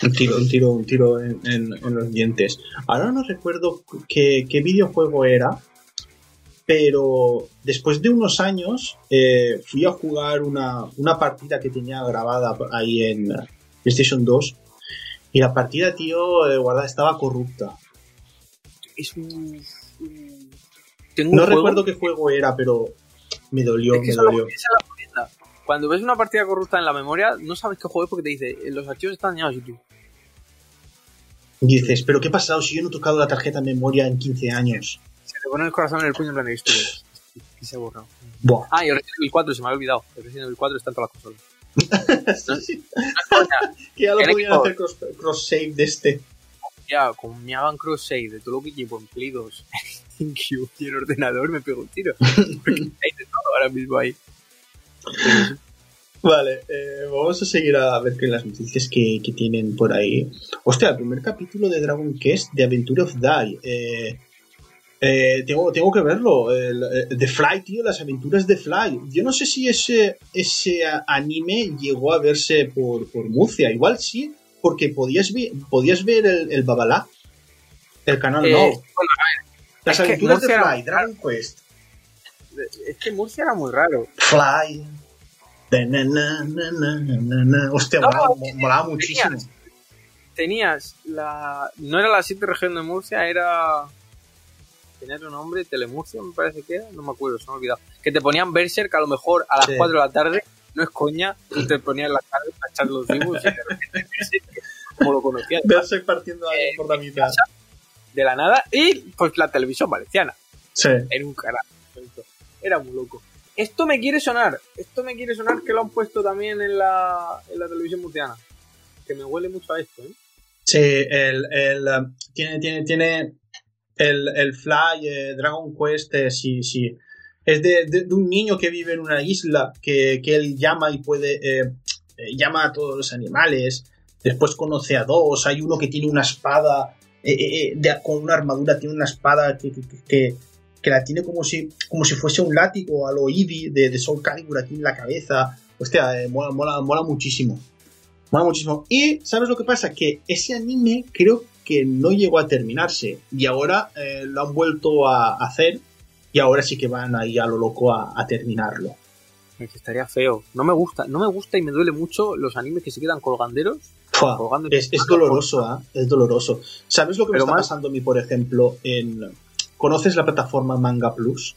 [SPEAKER 1] Un tiro, un tiro, un tiro en, en- en los dientes. Ahora no recuerdo qué, qué videojuego era, pero después de unos años eh, fui a jugar una, una partida que tenía grabada ahí en PlayStation 2 y la partida, tío, eh, guarda, estaba corrupta.
[SPEAKER 2] Es un.
[SPEAKER 1] No
[SPEAKER 2] juego-
[SPEAKER 1] recuerdo qué juego era, pero me dolió,
[SPEAKER 2] Es que
[SPEAKER 1] me dolió.
[SPEAKER 2] la. Cuando ves una partida corrupta en la memoria, no sabes qué juego es porque te dice, "Eh, los archivos están dañados y tú.
[SPEAKER 1] Y dices, ¿pero qué ha pasado si yo no he tocado la tarjeta de memoria en 15 años?
[SPEAKER 2] Se te pone el corazón en el puño en plan de. Y se ha borrado.
[SPEAKER 1] Buah.
[SPEAKER 2] Ah, y el Resident Evil 4 se me había olvidado. El Resident Evil 4 está en todas las consolas.
[SPEAKER 1] Sí, sí. Que ya lo podían hacer cross, cross save de este.
[SPEAKER 2] ya, como me hagan cross save de todo lo que llevo en Play 2, en Cube y el ordenador, me pego un tiro. Porque hay de todo ahora mismo ahí.
[SPEAKER 1] Vale, eh, vamos a seguir a ver qué las noticias que, que tienen por ahí. Hostia, el primer capítulo de Dragon Quest de Adventure of Die. Eh, eh, tengo, tengo que verlo. El, The Fly, tío, las aventuras de Fly. Yo no sé si ese, ese anime llegó a verse por, por Murcia. Igual sí, porque podías, ver podías ver el, el Babalá. El canal no.
[SPEAKER 2] bueno,
[SPEAKER 1] Las aventuras de Fly, Dragon Quest.
[SPEAKER 2] Es que Murcia era muy raro.
[SPEAKER 1] Fly. Na, na, na. Hostia,
[SPEAKER 2] No,
[SPEAKER 1] molaba,
[SPEAKER 2] tenías-
[SPEAKER 1] molaba muchísimo.
[SPEAKER 2] Tenías la. No era la 7 región de Murcia, era. Tenía otro nombre, Telemurcia me parece que era, no me acuerdo, se me ha olvidado. Que te ponían Berserk a lo mejor a las
[SPEAKER 1] Sí.
[SPEAKER 2] 4 de la tarde, no es coña, tú te ponías la tarde para echar los dibujos y de repente Berserk, como lo conocías,
[SPEAKER 1] Verse partiendo algo
[SPEAKER 2] Eh,
[SPEAKER 1] por la mitad.
[SPEAKER 2] de la nada, y pues la televisión valenciana.
[SPEAKER 1] Sí.
[SPEAKER 2] Era un carajo. Era muy loco. Esto me quiere sonar. Esto me quiere sonar que lo han puesto también en la, en la televisión murciana. Que me huele mucho a esto, ¿eh?
[SPEAKER 1] Sí, el, el, um, tiene, tiene, tiene el, el Fly, eh, Dragon Quest, eh, sí, sí. Es de, un niño que vive en una isla que, que él llama y puede. eh, llama a todos los animales. Después conoce a dos. Hay uno que tiene una espada. de- con una armadura, tiene una espada que- que la tiene como si, como si fuese un látigo a lo Eevee de, de Soul Calibur aquí en la cabeza. Hostia, eh, mola, mola, mola muchísimo. Mola muchísimo. Y, ¿sabes lo que pasa? Que ese anime creo que no llegó a terminarse. Y ahora eh, lo han vuelto a hacer. Y ahora sí que van ahí a lo loco a, a terminarlo.
[SPEAKER 2] Es que estaría feo. No me gusta, no me gusta y me duele mucho los animes que se quedan colganderos. Colgando-
[SPEAKER 1] es, es doloroso, ¿ah? Es doloroso. ¿Sabes lo que
[SPEAKER 2] Pero
[SPEAKER 1] me está
[SPEAKER 2] más-
[SPEAKER 1] pasando a mí, por ejemplo, en... ¿Conoces la plataforma Manga Plus?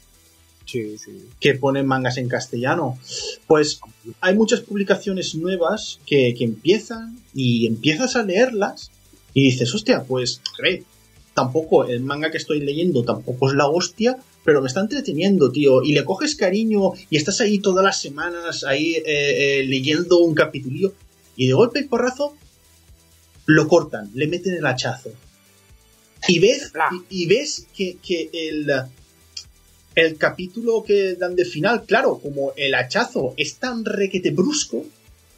[SPEAKER 2] Sí, sí.
[SPEAKER 1] que ponen mangas en castellano. Pues hay muchas publicaciones nuevas que, que empiezan y empiezas a leerlas y dices, hostia, pues, joder, tampoco el manga que estoy leyendo tampoco es la hostia, pero me está entreteniendo, tío. Y le coges cariño y estás ahí todas las semanas, ahí eh, eh, leyendo un capitulillo y de golpe y porrazo lo cortan, le meten el hachazo. Y ves, y, y ves que, que el, el capítulo que dan de final, claro, como el hachazo es tan requete brusco,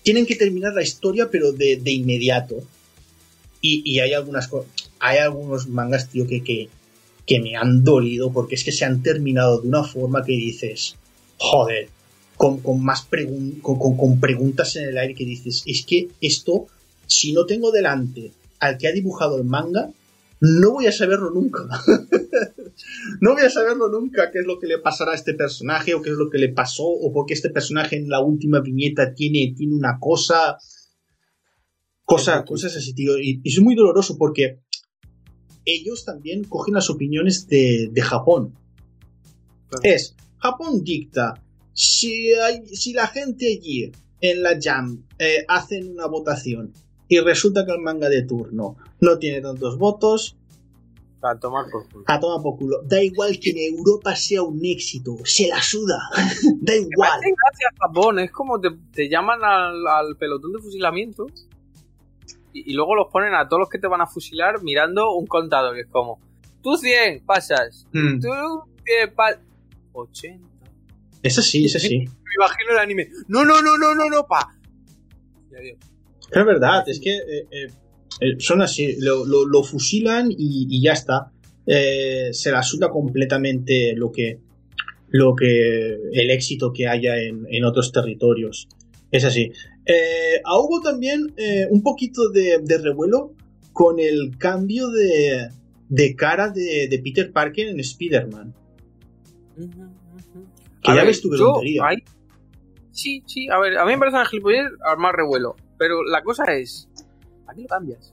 [SPEAKER 1] tienen que terminar la historia, pero de, de inmediato. Y, y hay algunas hay algunos mangas, tío, que, que, que me han dolido porque es que se han terminado de una forma que dices, joder, con, con más pregun con, con- con preguntas en el aire que dices, es que esto, si no tengo delante al que ha dibujado el manga, no voy a saberlo nunca. no voy a saberlo nunca qué es lo que le pasará a este personaje o qué es lo que le pasó o por qué este personaje en la última viñeta tiene, tiene una cosa... Cosa, cosas así, tío. Y, y es muy doloroso porque ellos también cogen las opiniones de, de Japón. Es, Japón dicta, si, hay, si la gente allí en la Jam eh, hacen una votación y resulta que el manga de turno no tiene tantos votos,
[SPEAKER 2] A tomar por culo.
[SPEAKER 1] a tomar por culo. Da igual que en Europa sea un éxito, se la suda. da igual.
[SPEAKER 2] Me hace gracia Japón, es como te, te llaman al, al pelotón de fusilamiento y, y luego los ponen a todos los que te van a fusilar mirando un contador. Y es como, tú 100 pasas,
[SPEAKER 1] Mm.
[SPEAKER 2] tú 100 pasas, 80.
[SPEAKER 1] Es así, es así.
[SPEAKER 2] Me imagino el anime, no, no, no, no, no, no, pa. Y adiós.
[SPEAKER 1] Es verdad, es que eh, eh, eh, son así, lo, lo- lo fusilan y, y ya está. Eh, se la suda completamente lo que, lo que el éxito que haya en, en otros territorios. Es así. Ah, hubo también un poquito de, de revuelo con el cambio de, de cara de, de Peter Parker en Spider-Man. Que
[SPEAKER 2] A
[SPEAKER 1] ya
[SPEAKER 2] ver,
[SPEAKER 1] ves tú qué
[SPEAKER 2] yo
[SPEAKER 1] tontería.
[SPEAKER 2] ahí- Sí, sí, a ver, a mí me parece una gilipollez armar revuelo. Pero la cosa es, ¿a qué lo cambias?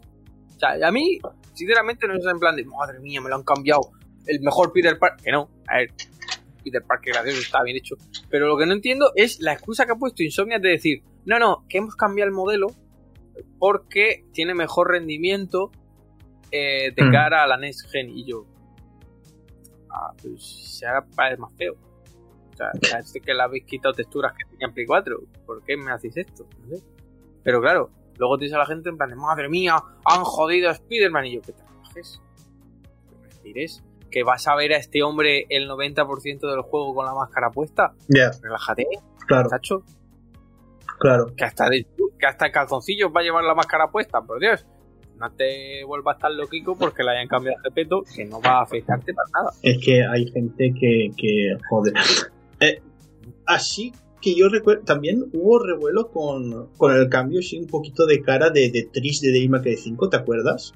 [SPEAKER 2] O sea, a mí, sinceramente, no es en plan de, madre mía, me lo han cambiado. El mejor Peter Parker. Que no, a ver, Peter Parker gracioso está bien hecho. Pero lo que no entiendo es la excusa que ha puesto Insomnia de decir, no, no, que hemos cambiado el modelo porque tiene mejor rendimiento eh, de
[SPEAKER 1] Hmm.
[SPEAKER 2] cara a la Next Gen. Y yo, ah, pues se hará para más feo. O sea, ya sé que le habéis quitado texturas que tenían Play 4. ¿Por qué me hacéis esto? No sé. Pero claro, luego tienes a la gente en plan de madre mía, han jodido a Spider-Man. Y yo, ¿qué te relajes? ¿Qué respires? Que vas a ver a este hombre el 90% del juego con la máscara puesta.
[SPEAKER 1] Ya,
[SPEAKER 2] Relájate,
[SPEAKER 1] claro,
[SPEAKER 2] tacho.
[SPEAKER 1] claro.
[SPEAKER 2] Que hasta, de, que hasta el calzoncillo va a llevar la máscara puesta, por Dios. No te vuelvas tan loquico porque le hayan cambiado el repeto, que no va a afectarte para nada.
[SPEAKER 1] Es que hay gente que, que joder. Eh, así que yo recuerdo, también hubo revuelo con, con el cambio, sí, un poquito de cara de, de Trish de May Cry 5, ¿te acuerdas?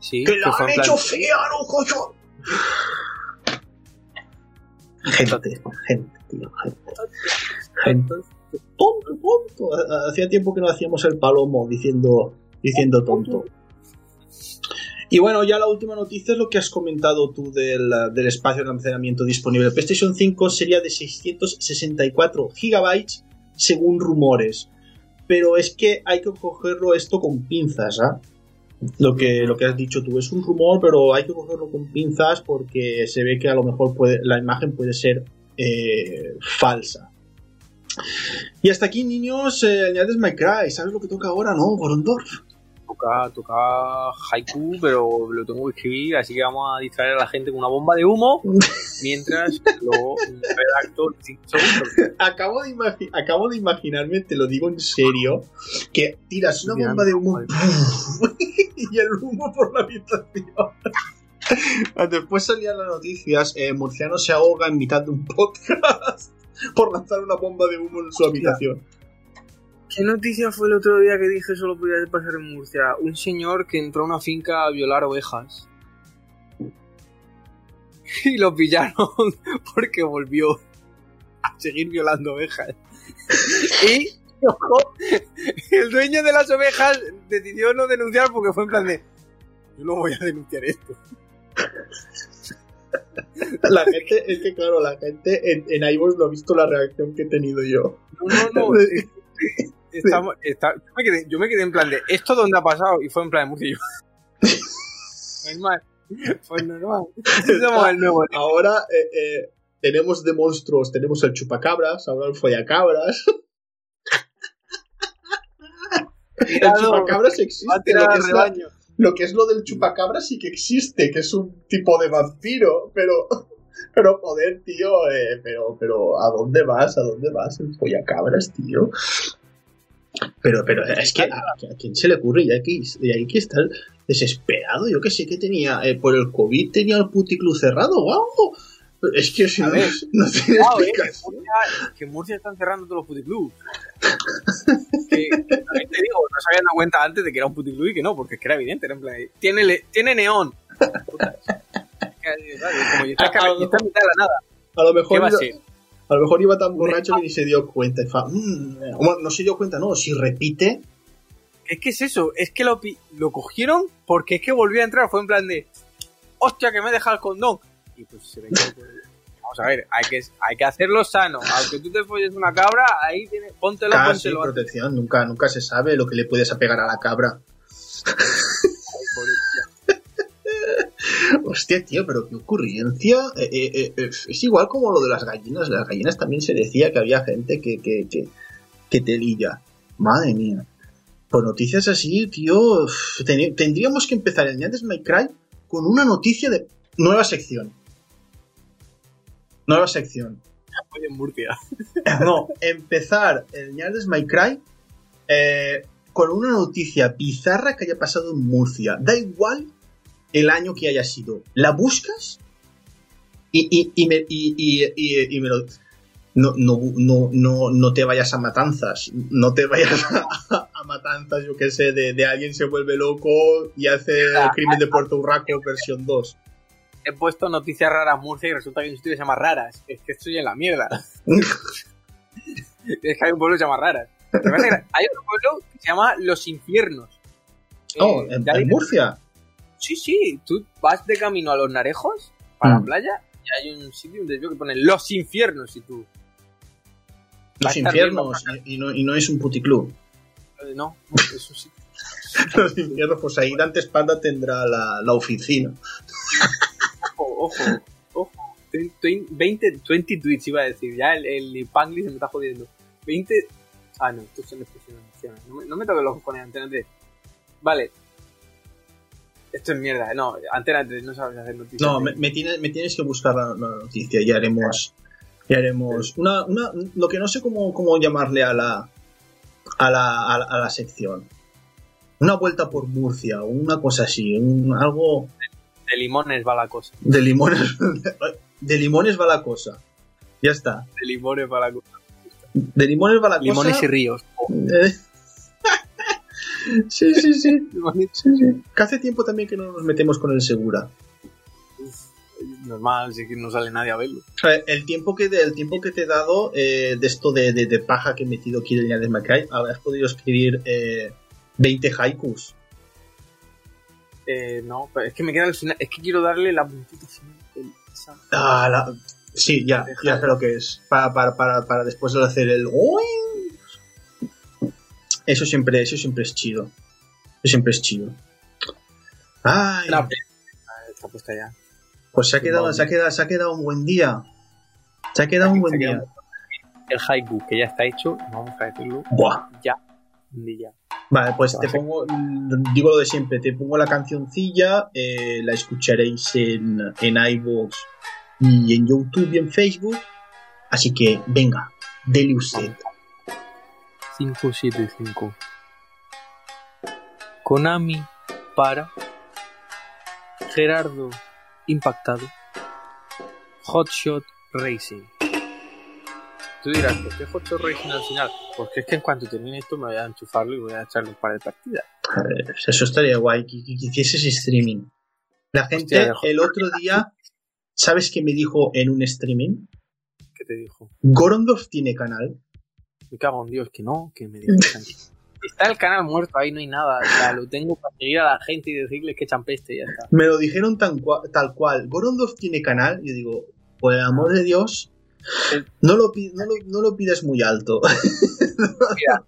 [SPEAKER 2] Sí,
[SPEAKER 1] ¡Que la
[SPEAKER 2] fue
[SPEAKER 1] han
[SPEAKER 2] en plan-
[SPEAKER 1] hecho fea, no, coño! Gente, gente, tío, gente. Gente. Tonto, tonto. Ha- Hacía tiempo que no hacíamos el palomo diciendo, diciendo tonto. Y bueno, ya la última noticia es lo que has comentado tú del, del espacio de almacenamiento disponible. PlayStation 5 sería de 664 gigabytes según rumores. Pero es que hay que cogerlo esto con pinzas, ¿ah? Lo que, lo que has dicho tú es un rumor, pero hay que cogerlo con pinzas porque se ve que a lo mejor la imagen puede ser eh, falsa. Y hasta aquí, niños, eh, añades My Cry. ¿Sabes lo que toca ahora, no, Gorondorf?
[SPEAKER 2] Toca, toca haiku, pero lo tengo que escribir, así que vamos a distraer a la gente con una bomba de humo mientras lo redacto.
[SPEAKER 1] Acabo de, acabo de imaginarme, te lo digo en serio, que tiras una bomba de humo y el humo por la habitación. Después salían las noticias, eh, Murciano se ahoga en mitad de un podcast por lanzar una bomba de humo en su habitación.
[SPEAKER 2] ¿Qué noticia fue el otro día que dije solo podía pasar en Murcia? Un señor que entró a una finca a violar ovejas. Y lo pillaron porque volvió a seguir violando ovejas. Y ojo, el dueño de las ovejas decidió no denunciar porque fue en plan de yo no voy a denunciar esto.
[SPEAKER 1] La gente, es que claro, la gente en, en iVoox lo ha visto la reacción que he tenido yo.
[SPEAKER 2] No, no, no. Estamos- está- yo, me quedé, yo me quedé en plan de ¿esto dónde ha pasado? Y fue en plan de Murcia. Normal. Pues normal. Somos el nuevo.
[SPEAKER 1] Ahora eh, eh, tenemos de monstruos, tenemos el chupacabras, ahora el follacabras. El chupacabras existe. Lo que, es la- lo que es lo del chupacabras sí que existe, que es un tipo de vampiro, pero. Pero joder, tío, eh, pero, pero ¿a dónde vas? ¿A dónde vas? El follacabras, tío. Pero, pero es que a, a quién se le ocurre y hay que, y hay que estar desesperado. Yo que sé que tenía, eh, por el COVID tenía el puticlub cerrado, guau. Es que si no,
[SPEAKER 2] ver.
[SPEAKER 1] no tiene
[SPEAKER 2] eh, que. Murcia, que Murcia están cerrando todos los puticlubs. que también te digo, no se habían dado cuenta antes de que era un puticlub y que no, porque es que era evidente. Era en plan, tiene, le- tiene neón. Como está, y está en mitad de la nada.
[SPEAKER 1] A lo mejor
[SPEAKER 2] ¿Qué va a ser?
[SPEAKER 1] A lo mejor iba tan borracho que ni se dio cuenta. Fa, "Mm". Bueno, no se dio cuenta, no. Si repite,
[SPEAKER 2] Es que es eso, es que lo, lo cogieron porque es que volvió a entrar, fue en plan de, hostia, que me he dejado el condón. Y pues se ve que, vamos a ver, hay que, hay que hacerlo sano. Aunque tú te folles una cabra, ahí tienes, póntelo,
[SPEAKER 1] casi
[SPEAKER 2] póntelo.
[SPEAKER 1] protección. Nunca, nunca se sabe lo que le puedes apegar a la cabra. Hostia, tío, pero qué ocurrencia. Eh, eh, eh, es igual como lo de las gallinas. Las gallinas también se decía que había gente que, que, que, que te lilla. Madre mía. Por noticias así, tío, tendríamos que empezar el Ñandes My Cry con una noticia de nueva sección. Nueva sección.
[SPEAKER 2] En Murcia.
[SPEAKER 1] No, empezar el Ñandes My Cry eh, con una noticia bizarra que haya pasado en Murcia. Da igual el año que haya sido. La buscas y, y, y me, y, y- y- y me lo... No, no, no, no, no te vayas a matanzas. No te vayas a, a matanzas, yo que sé, de, de alguien se vuelve loco y hace el crimen de Puerto Urraco versión 2.
[SPEAKER 2] He puesto noticias raras Murcia y resulta que hay un sitio que se llama Raras. Es que estoy en la mierda. es que hay un pueblo que se llama Raras. Hay otro pueblo que se llama Los Infiernos.
[SPEAKER 1] Oh,
[SPEAKER 2] Eh,
[SPEAKER 1] en, Murcia.
[SPEAKER 2] Sí, sí, tú vas de camino a los Narejos, para
[SPEAKER 1] Mm.
[SPEAKER 2] la playa, y hay un sitio, un desvío que pone Los Infiernos, y tú,
[SPEAKER 1] Los infiernos. Y, y no, y no es un puticlub.
[SPEAKER 2] eh, no, es un sitio.
[SPEAKER 1] Los infiernos, pues ahí Dante Espada tendrá la, la oficina.
[SPEAKER 2] Ojo, ojo, ojo. Twen- twen- 20, 20 tweets iba a decir, ya el, el Pangli se me está jodiendo. 20... Ah, no, esto son expresiones nacionales. No me, no me toques los cojones, Antena 3. Vale. Esto es mierda, no, Antena 3 no sabes hacer noticias.
[SPEAKER 1] No, me, me tienes, me tienes que buscar la, la noticia y haremos. Y haremos una, una, lo que no sé cómo, cómo llamarle a la, a la, a la, a la sección. Una vuelta por Murcia, o una cosa así, un- algo
[SPEAKER 2] De limones va la cosa.
[SPEAKER 1] de limones. De limones va la cosa. Ya está.
[SPEAKER 2] De limones va la cosa.
[SPEAKER 1] De limones va la
[SPEAKER 2] Limones
[SPEAKER 1] cosa.
[SPEAKER 2] y ríos.
[SPEAKER 1] Eh. Sí, sí, sí. Sí, sí. Que hace tiempo también que no nos metemos con el Segura.
[SPEAKER 2] Normal, si que no sale nadie a verlo.
[SPEAKER 1] El tiempo que, el tiempo que te he dado eh, de esto de, de- de paja que he metido aquí en de Macay, habrás podido escribir eh, 20 haikus.
[SPEAKER 2] Eh, no, pero es que me queda al final. Es que quiero darle la puntita final. esa-
[SPEAKER 1] Ah, la- sí, ya, ya sé lo que es. Para, para, para, para después de hacer el... "Uing". Eso siempre, eso siempre es chido. Eso siempre es chido. Ay,
[SPEAKER 2] No, está puesta ya.
[SPEAKER 1] pues se ha quedado, se ha quedado, se ha quedado un buen día. Se ha quedado un buen día.
[SPEAKER 2] El haiku que ya está hecho, vamos a decirlo
[SPEAKER 1] Buah.
[SPEAKER 2] ya. Ya.
[SPEAKER 1] Vale, pues te pongo, digo lo de siempre, te pongo la cancioncilla, eh, la escucharéis en, en iVoox y en YouTube y en Facebook. Así que, venga, dele usted.
[SPEAKER 2] 575. Konami para. Gerardo impactado. Hotshot Racing. Tú dirás, ¿por qué Hotshot Racing al final? Porque es que en cuanto termine esto me voy a enchufarlo y voy a echarle un par de partidas.
[SPEAKER 1] Eh, pues eso estaría guay, que, que- que hicieses streaming. La gente
[SPEAKER 2] Hostia,
[SPEAKER 1] el otro día, ¿sabes qué me dijo en un streaming?
[SPEAKER 2] ¿Qué te dijo?
[SPEAKER 1] Gorondorf tiene canal.
[SPEAKER 2] Me cago en Dios, que no, que me que Está el canal muerto, ahí no hay nada. O sea, lo tengo para seguir a la gente y decirles que echan peste y ya está.
[SPEAKER 1] Me lo dijeron tan cua- tal cual. Gorondorf tiene canal. Yo digo, por el amor de Dios, no lo, no lo, no lo pidas muy alto.
[SPEAKER 2] Mira,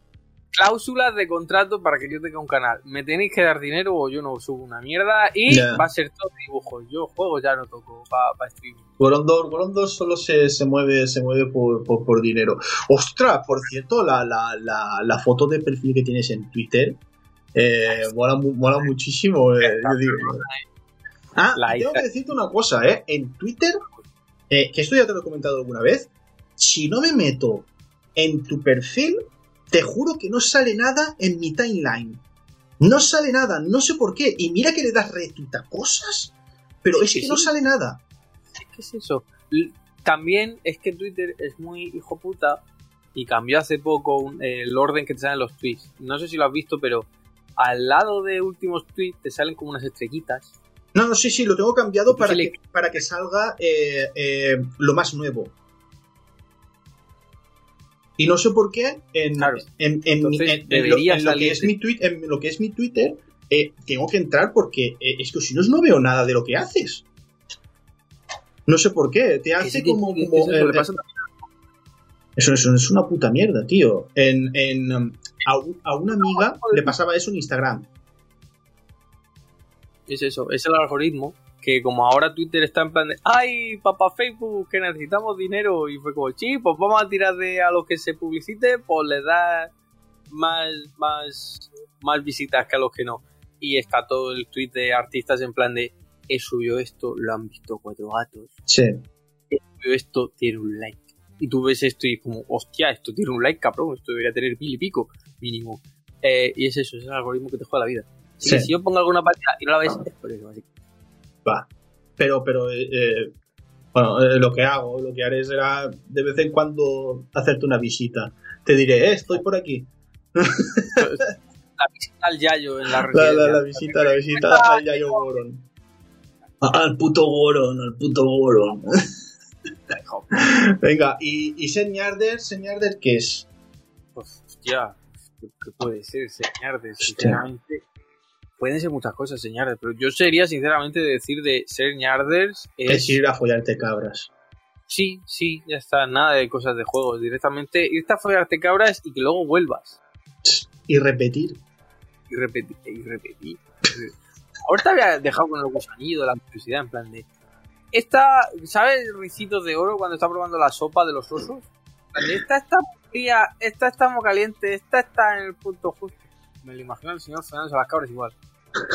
[SPEAKER 2] cláusulas de contrato para que yo tenga un canal. Me tenéis que dar dinero o yo no subo una mierda y va a ser todo dibujos. Yo juegos ya no toco para streaming.
[SPEAKER 1] Gorondor, Gorondor solo se, se mueve, se mueve por, por, por dinero. Ostras, por cierto, la, la, la, la foto de perfil que tienes en Twitter eh, mola, mola muchísimo. eh, yo digo. Ah, tengo que decirte una cosa, ¿eh? En Twitter, eh, que esto ya te lo he comentado alguna vez, si no me meto en tu perfil, te juro que no sale nada en mi timeline. No sale nada, no sé por qué. Y mira que le das retweet a cosas, pero es
[SPEAKER 2] Sí,
[SPEAKER 1] que no sale nada.
[SPEAKER 2] ¿Qué es eso? También es que Twitter es muy hijo puta y cambió hace poco un- el orden que te salen los tweets. No sé si lo has visto, pero al lado de últimos tweets te salen como unas estrellitas
[SPEAKER 1] No, no, sí, sí, lo tengo cambiado para
[SPEAKER 2] le-
[SPEAKER 1] que, para que salga eh, eh, lo más nuevo. Y no sé por qué en,
[SPEAKER 2] Claro.
[SPEAKER 1] en, en, mi-
[SPEAKER 2] Entonces,
[SPEAKER 1] en- en lo, que es mi tweet, en lo que es mi Twitter eh, tengo que entrar porque eh, es que si no no veo nada de lo que haces. No sé por qué, te hace como,
[SPEAKER 2] eso
[SPEAKER 1] eso, es una puta mierda, tío. En, en, um, a, a una amiga le pasaba eso en Instagram.
[SPEAKER 2] Es eso, es el algoritmo que como ahora Twitter está en plan de ¡Ay, papá Facebook, que necesitamos dinero! Y fue como, sí, pues vamos a tirar de a lo que se publicite, pues le da más, más, más visitas que a los que no. Y está todo el tweet de artistas en plan de he subido esto, lo han visto cuatro gatos,
[SPEAKER 1] Sí.
[SPEAKER 2] he subido esto, tiene un like. Y tú ves esto y como, hostia, esto tiene un like, cabrón, esto debería tener mil y pico, mínimo. Eh, y es eso, es el algoritmo que te juega la vida.
[SPEAKER 1] Sí.
[SPEAKER 2] si yo pongo alguna página y no la ves, es por eso, así que
[SPEAKER 1] Va. Pero, pero, eh, eh, bueno, eh, lo que hago, lo que haré será de vez en cuando hacerte una visita. Te diré, eh, estoy por aquí.
[SPEAKER 2] la visita al Yayo en la
[SPEAKER 1] La, la, la visita, la visita al Yayo Goron. Ah, Al puto Goron, al puto Goron. Venga, y, y Señarder, Señarder, ¿qué es?
[SPEAKER 2] Pues, hostia, ¿qué, puede ser Señardes?
[SPEAKER 1] Hostia.
[SPEAKER 2] Sinceramente, pueden ser muchas cosas Señardes, pero yo sería sinceramente de decir de Señardes es...
[SPEAKER 1] Es ir a follarte cabras.
[SPEAKER 2] Sí, sí, ya está, nada de cosas de juegos, directamente irte a follarte cabras y que luego vuelvas.
[SPEAKER 1] Y repetir.
[SPEAKER 2] Y repetir, y repetir. Ahora te había dejado con el gusanillo la curiosidad, en plan de... Esta, ¿sabes Ricitos de Oro cuando está probando la sopa de los osos? Esta está fría, esta está muy caliente, esta está en el punto justo. Me lo imagino al señor Fernández a las cabras igual.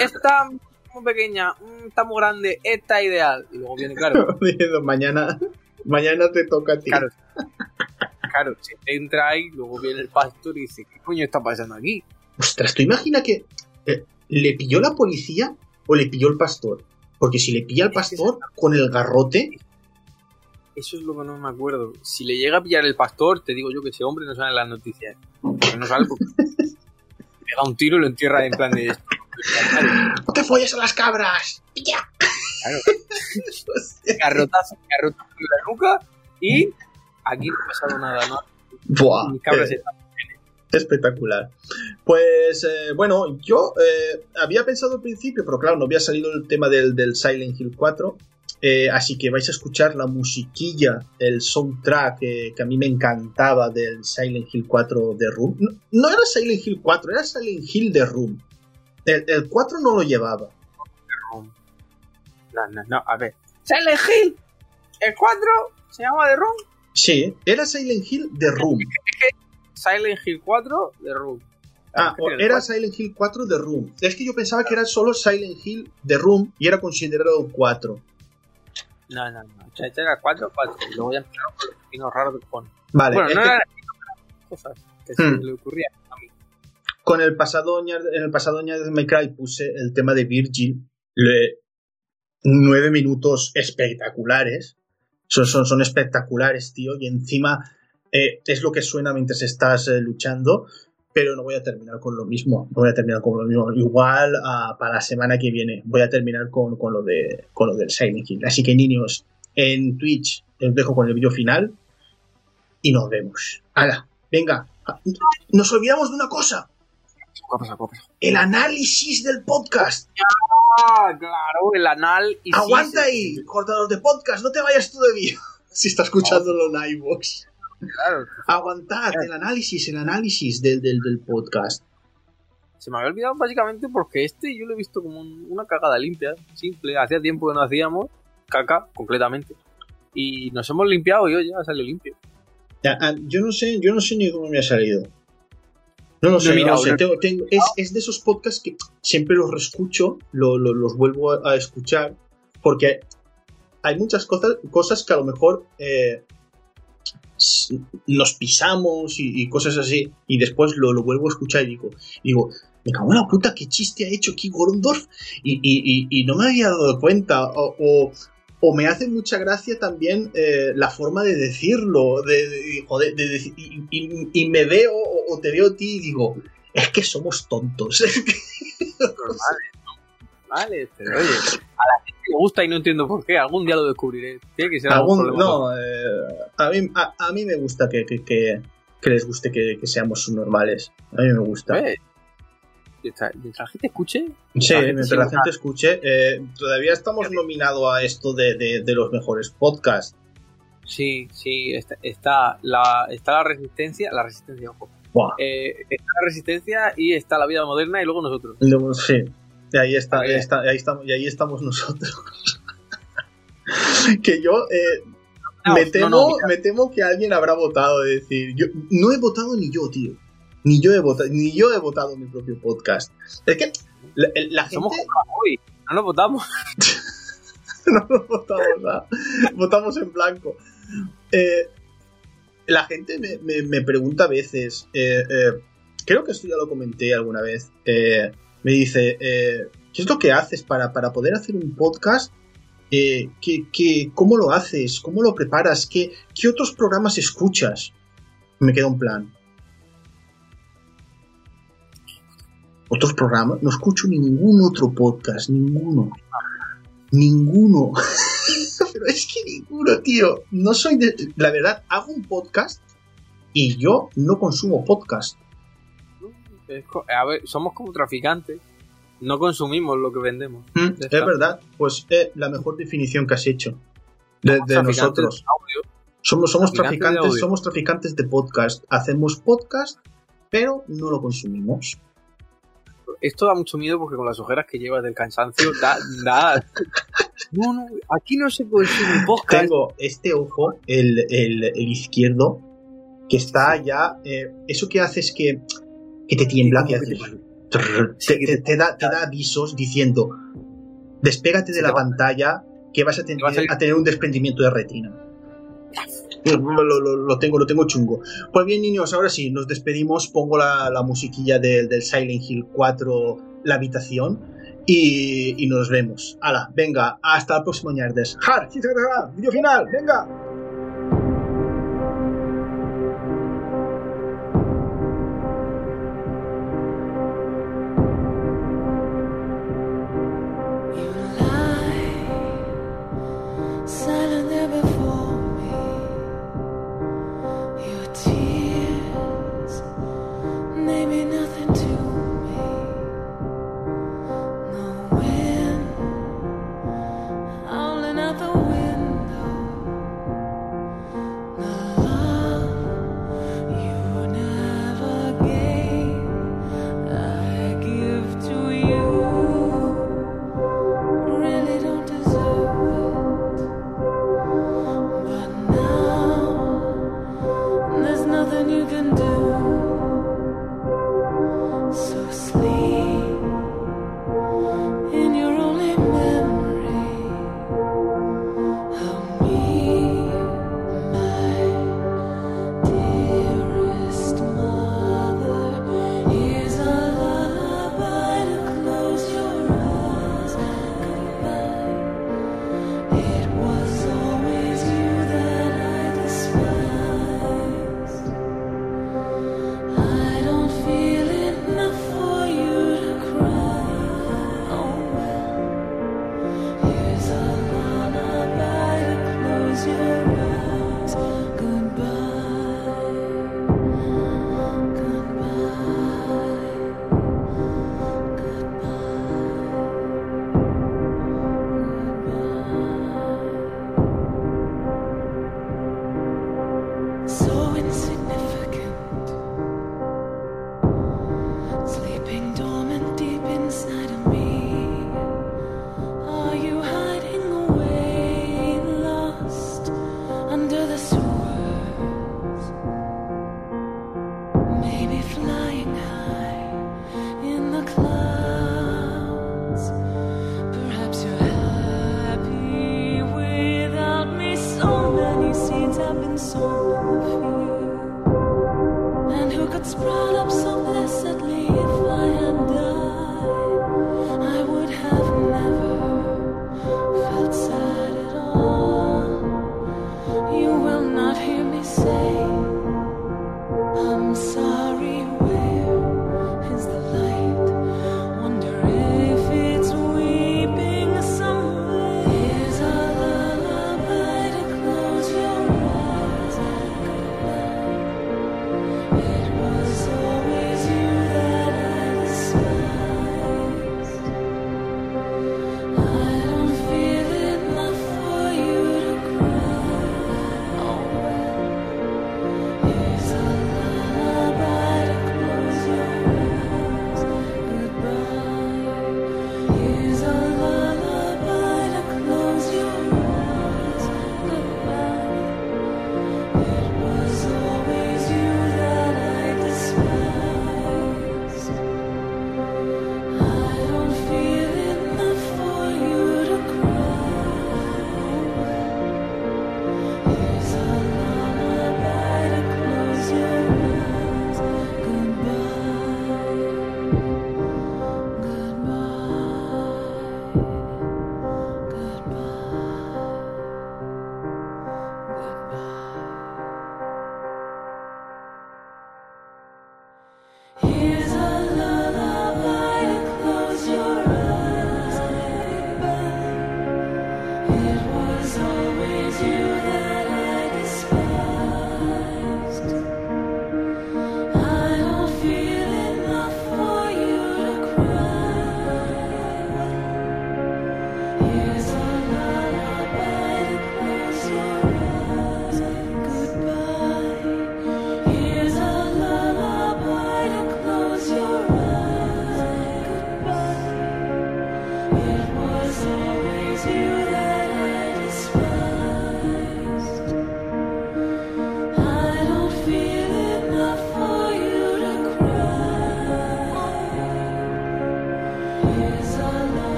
[SPEAKER 2] Esta muy pequeña, mm, está muy grande, esta es ideal. Y luego viene, claro,
[SPEAKER 1] mañana, mañana te toca a ti.
[SPEAKER 2] claro, entra ahí, luego viene el pastor y dice, ¿qué coño está pasando aquí?
[SPEAKER 1] Ostras, ¿tú imaginas que eh, le pilló la policía o le pilló el pastor? Porque si le pilla al pastor con el garrote,
[SPEAKER 2] Eso es lo que no me acuerdo. Si le llega a pillar el pastor, te digo yo que ese hombre no sale en las noticias. No sale porque pega un tiro y lo entierra en plan de esto.
[SPEAKER 1] ¡No te folles a las cabras! ¡Pilla!
[SPEAKER 2] Claro. Garrotazo, garrotazo en la nuca y aquí no ha pasado nada, ¿no?
[SPEAKER 1] Buah,
[SPEAKER 2] cabras
[SPEAKER 1] eh, espectacular. Pues eh, bueno, yo eh, había pensado al principio, pero claro, no había salido el tema del, del Silent Hill 4. eh, así que vais a escuchar la musiquilla, el soundtrack que a mí me encantaba del Silent Hill 4 de Room. No, no era Silent Hill 4, era Silent Hill de Room. El, el 4 no lo llevaba.
[SPEAKER 2] No, no, no, a ver. Silent Hill, el 4 se llama The Room.
[SPEAKER 1] Sí, era Silent Hill de Room.
[SPEAKER 2] Silent Hill 4 The Room.
[SPEAKER 1] Ah,
[SPEAKER 2] ¿Qué
[SPEAKER 1] o-
[SPEAKER 2] tiene el
[SPEAKER 1] era? Silent Hill 4 de Room. Es que yo pensaba que era solo Silent Hill de Room y era considerado 4.
[SPEAKER 2] No, no, no. Este era 4 4. Y luego ya empezaron con los raros de cojones.
[SPEAKER 1] Vale,
[SPEAKER 2] Bueno, no
[SPEAKER 1] que-
[SPEAKER 2] eran cosas que se
[SPEAKER 1] Hmm.
[SPEAKER 2] le ocurrían a mí.
[SPEAKER 1] Con el pasado en el pasado de My Cry puse el tema de Virgil nueve minutos espectaculares son, son, espectaculares tío y encima eh, es lo que suena mientras estás eh, luchando pero no voy a terminar con lo mismo voy a terminar con lo mismo. Igual ah, para la semana que viene voy a terminar con, con lo de con lo del Silent Hill. Así que niños en Twitch os dejo con el vídeo final y nos vemos. ¡Hala! venga Ah, nos olvidamos de una cosa
[SPEAKER 2] ¿Qué ha pasado? ¿Qué ha pasado?
[SPEAKER 1] el análisis del podcast.
[SPEAKER 2] Ah, claro, el anal y
[SPEAKER 1] Aguanta ahí, cortador de podcast, no te vayas todavía. Si está escuchándolo en iVoox.
[SPEAKER 2] Claro.
[SPEAKER 1] Aguantad el análisis, el análisis del, del, del podcast.
[SPEAKER 2] Se me había olvidado básicamente porque este yo lo he visto como un- una cagada limpia, simple. Hacía tiempo que no hacíamos caca completamente. Y nos hemos limpiado y hoy ya salió limpio.
[SPEAKER 1] Ya, ah, yo no sé, yo no sé ni cómo me ha salido. No lo sé, no
[SPEAKER 2] he
[SPEAKER 1] Tengo- tengo- es, es de esos podcasts que siempre los reescucho, lo- lo- los vuelvo a, a escuchar, porque hay muchas cosas, cosas que a lo mejor eh, nos pisamos y, y cosas así, y después lo, lo vuelvo a escuchar y digo, digo, me cago en la puta, qué chiste ha hecho aquí Gorondorf, y, y- y- y no me había dado cuenta, o, o- o me hace mucha gracia también eh, la forma de decirlo, de, de- joder, de deci- y, y- y me veo o, o te veo a ti y digo, es que somos tontos.
[SPEAKER 2] Normal, ¿no? normales, pero oye, a la gente le gusta y no entiendo por qué. Algún día lo descubriré. Tiene que ser algún,
[SPEAKER 1] algún No, eh, a, mí, a, a, mí me gusta que, que, que, que les guste que, seamos normales. A mí me gusta.
[SPEAKER 2] ¿Eh? Mientras, la gente escuche.
[SPEAKER 1] Sí, la mientras la gente escuche. Eh, todavía estamos nominados a esto de, de, de, los mejores podcasts.
[SPEAKER 2] Sí, sí, está, está, la, está la resistencia, la resistencia, ojo.
[SPEAKER 1] Wow.
[SPEAKER 2] Eh, está la resistencia y está la vida moderna y luego nosotros.
[SPEAKER 1] Sí, y ahí, está, ahí, está, ahí, estamos, y ahí estamos nosotros. que yo eh, no, me, temo, no, no, me temo que alguien habrá votado, es decir, yo no he votado ni yo, tío. Ni yo he votado, ni yo he votado mi propio podcast. Es que la, la gente.
[SPEAKER 2] Somos hoy, no nos votamos.
[SPEAKER 1] no nos votamos nada. Votamos en blanco. Eh, la gente me, me, me, pregunta a veces, eh, eh, creo que esto ya lo comenté alguna vez, me dice, ¿qué es lo que haces para, para poder hacer un podcast? ¿qué, qué, ¿Cómo lo haces? ¿Cómo lo preparas? ¿Qué, ¿Qué otros programas escuchas? Me queda un plan. ¿Otros programas? No escucho ningún otro podcast, ninguno. Ninguno. pero es que ninguno, tío. No soy de. La verdad, hago un podcast y yo no consumo podcast.
[SPEAKER 2] A ver, somos como traficantes. No consumimos lo que vendemos.
[SPEAKER 1] Mm, es verdad. Pues es la mejor definición que has hecho de, de nosotros.
[SPEAKER 2] De
[SPEAKER 1] somos, somos traficantes, traficantes, somos traficantes de podcast. Hacemos podcast, pero no lo consumimos.
[SPEAKER 2] Esto da mucho miedo porque con las ojeras que llevas del cansancio da, da no, no, aquí no se consume podcast.
[SPEAKER 1] Tengo este ojo, el, el, el izquierdo, que está ya. Eh, eso que hace es que, que te tiembla, que hace, te, te, te, da, te da avisos diciendo: despégate de la pantalla, que vas a, tener, a tener un desprendimiento de retina. Lo, lo, tengo, lo tengo chungo. Pues bien, niños, ahora sí, nos despedimos. Pongo la, la musiquilla del, del Silent Hill 4, la habitación. Y, y, nos vemos. Hala, venga, hasta el próximo ñardes. ¡Har! ¡Video final! ¡Venga!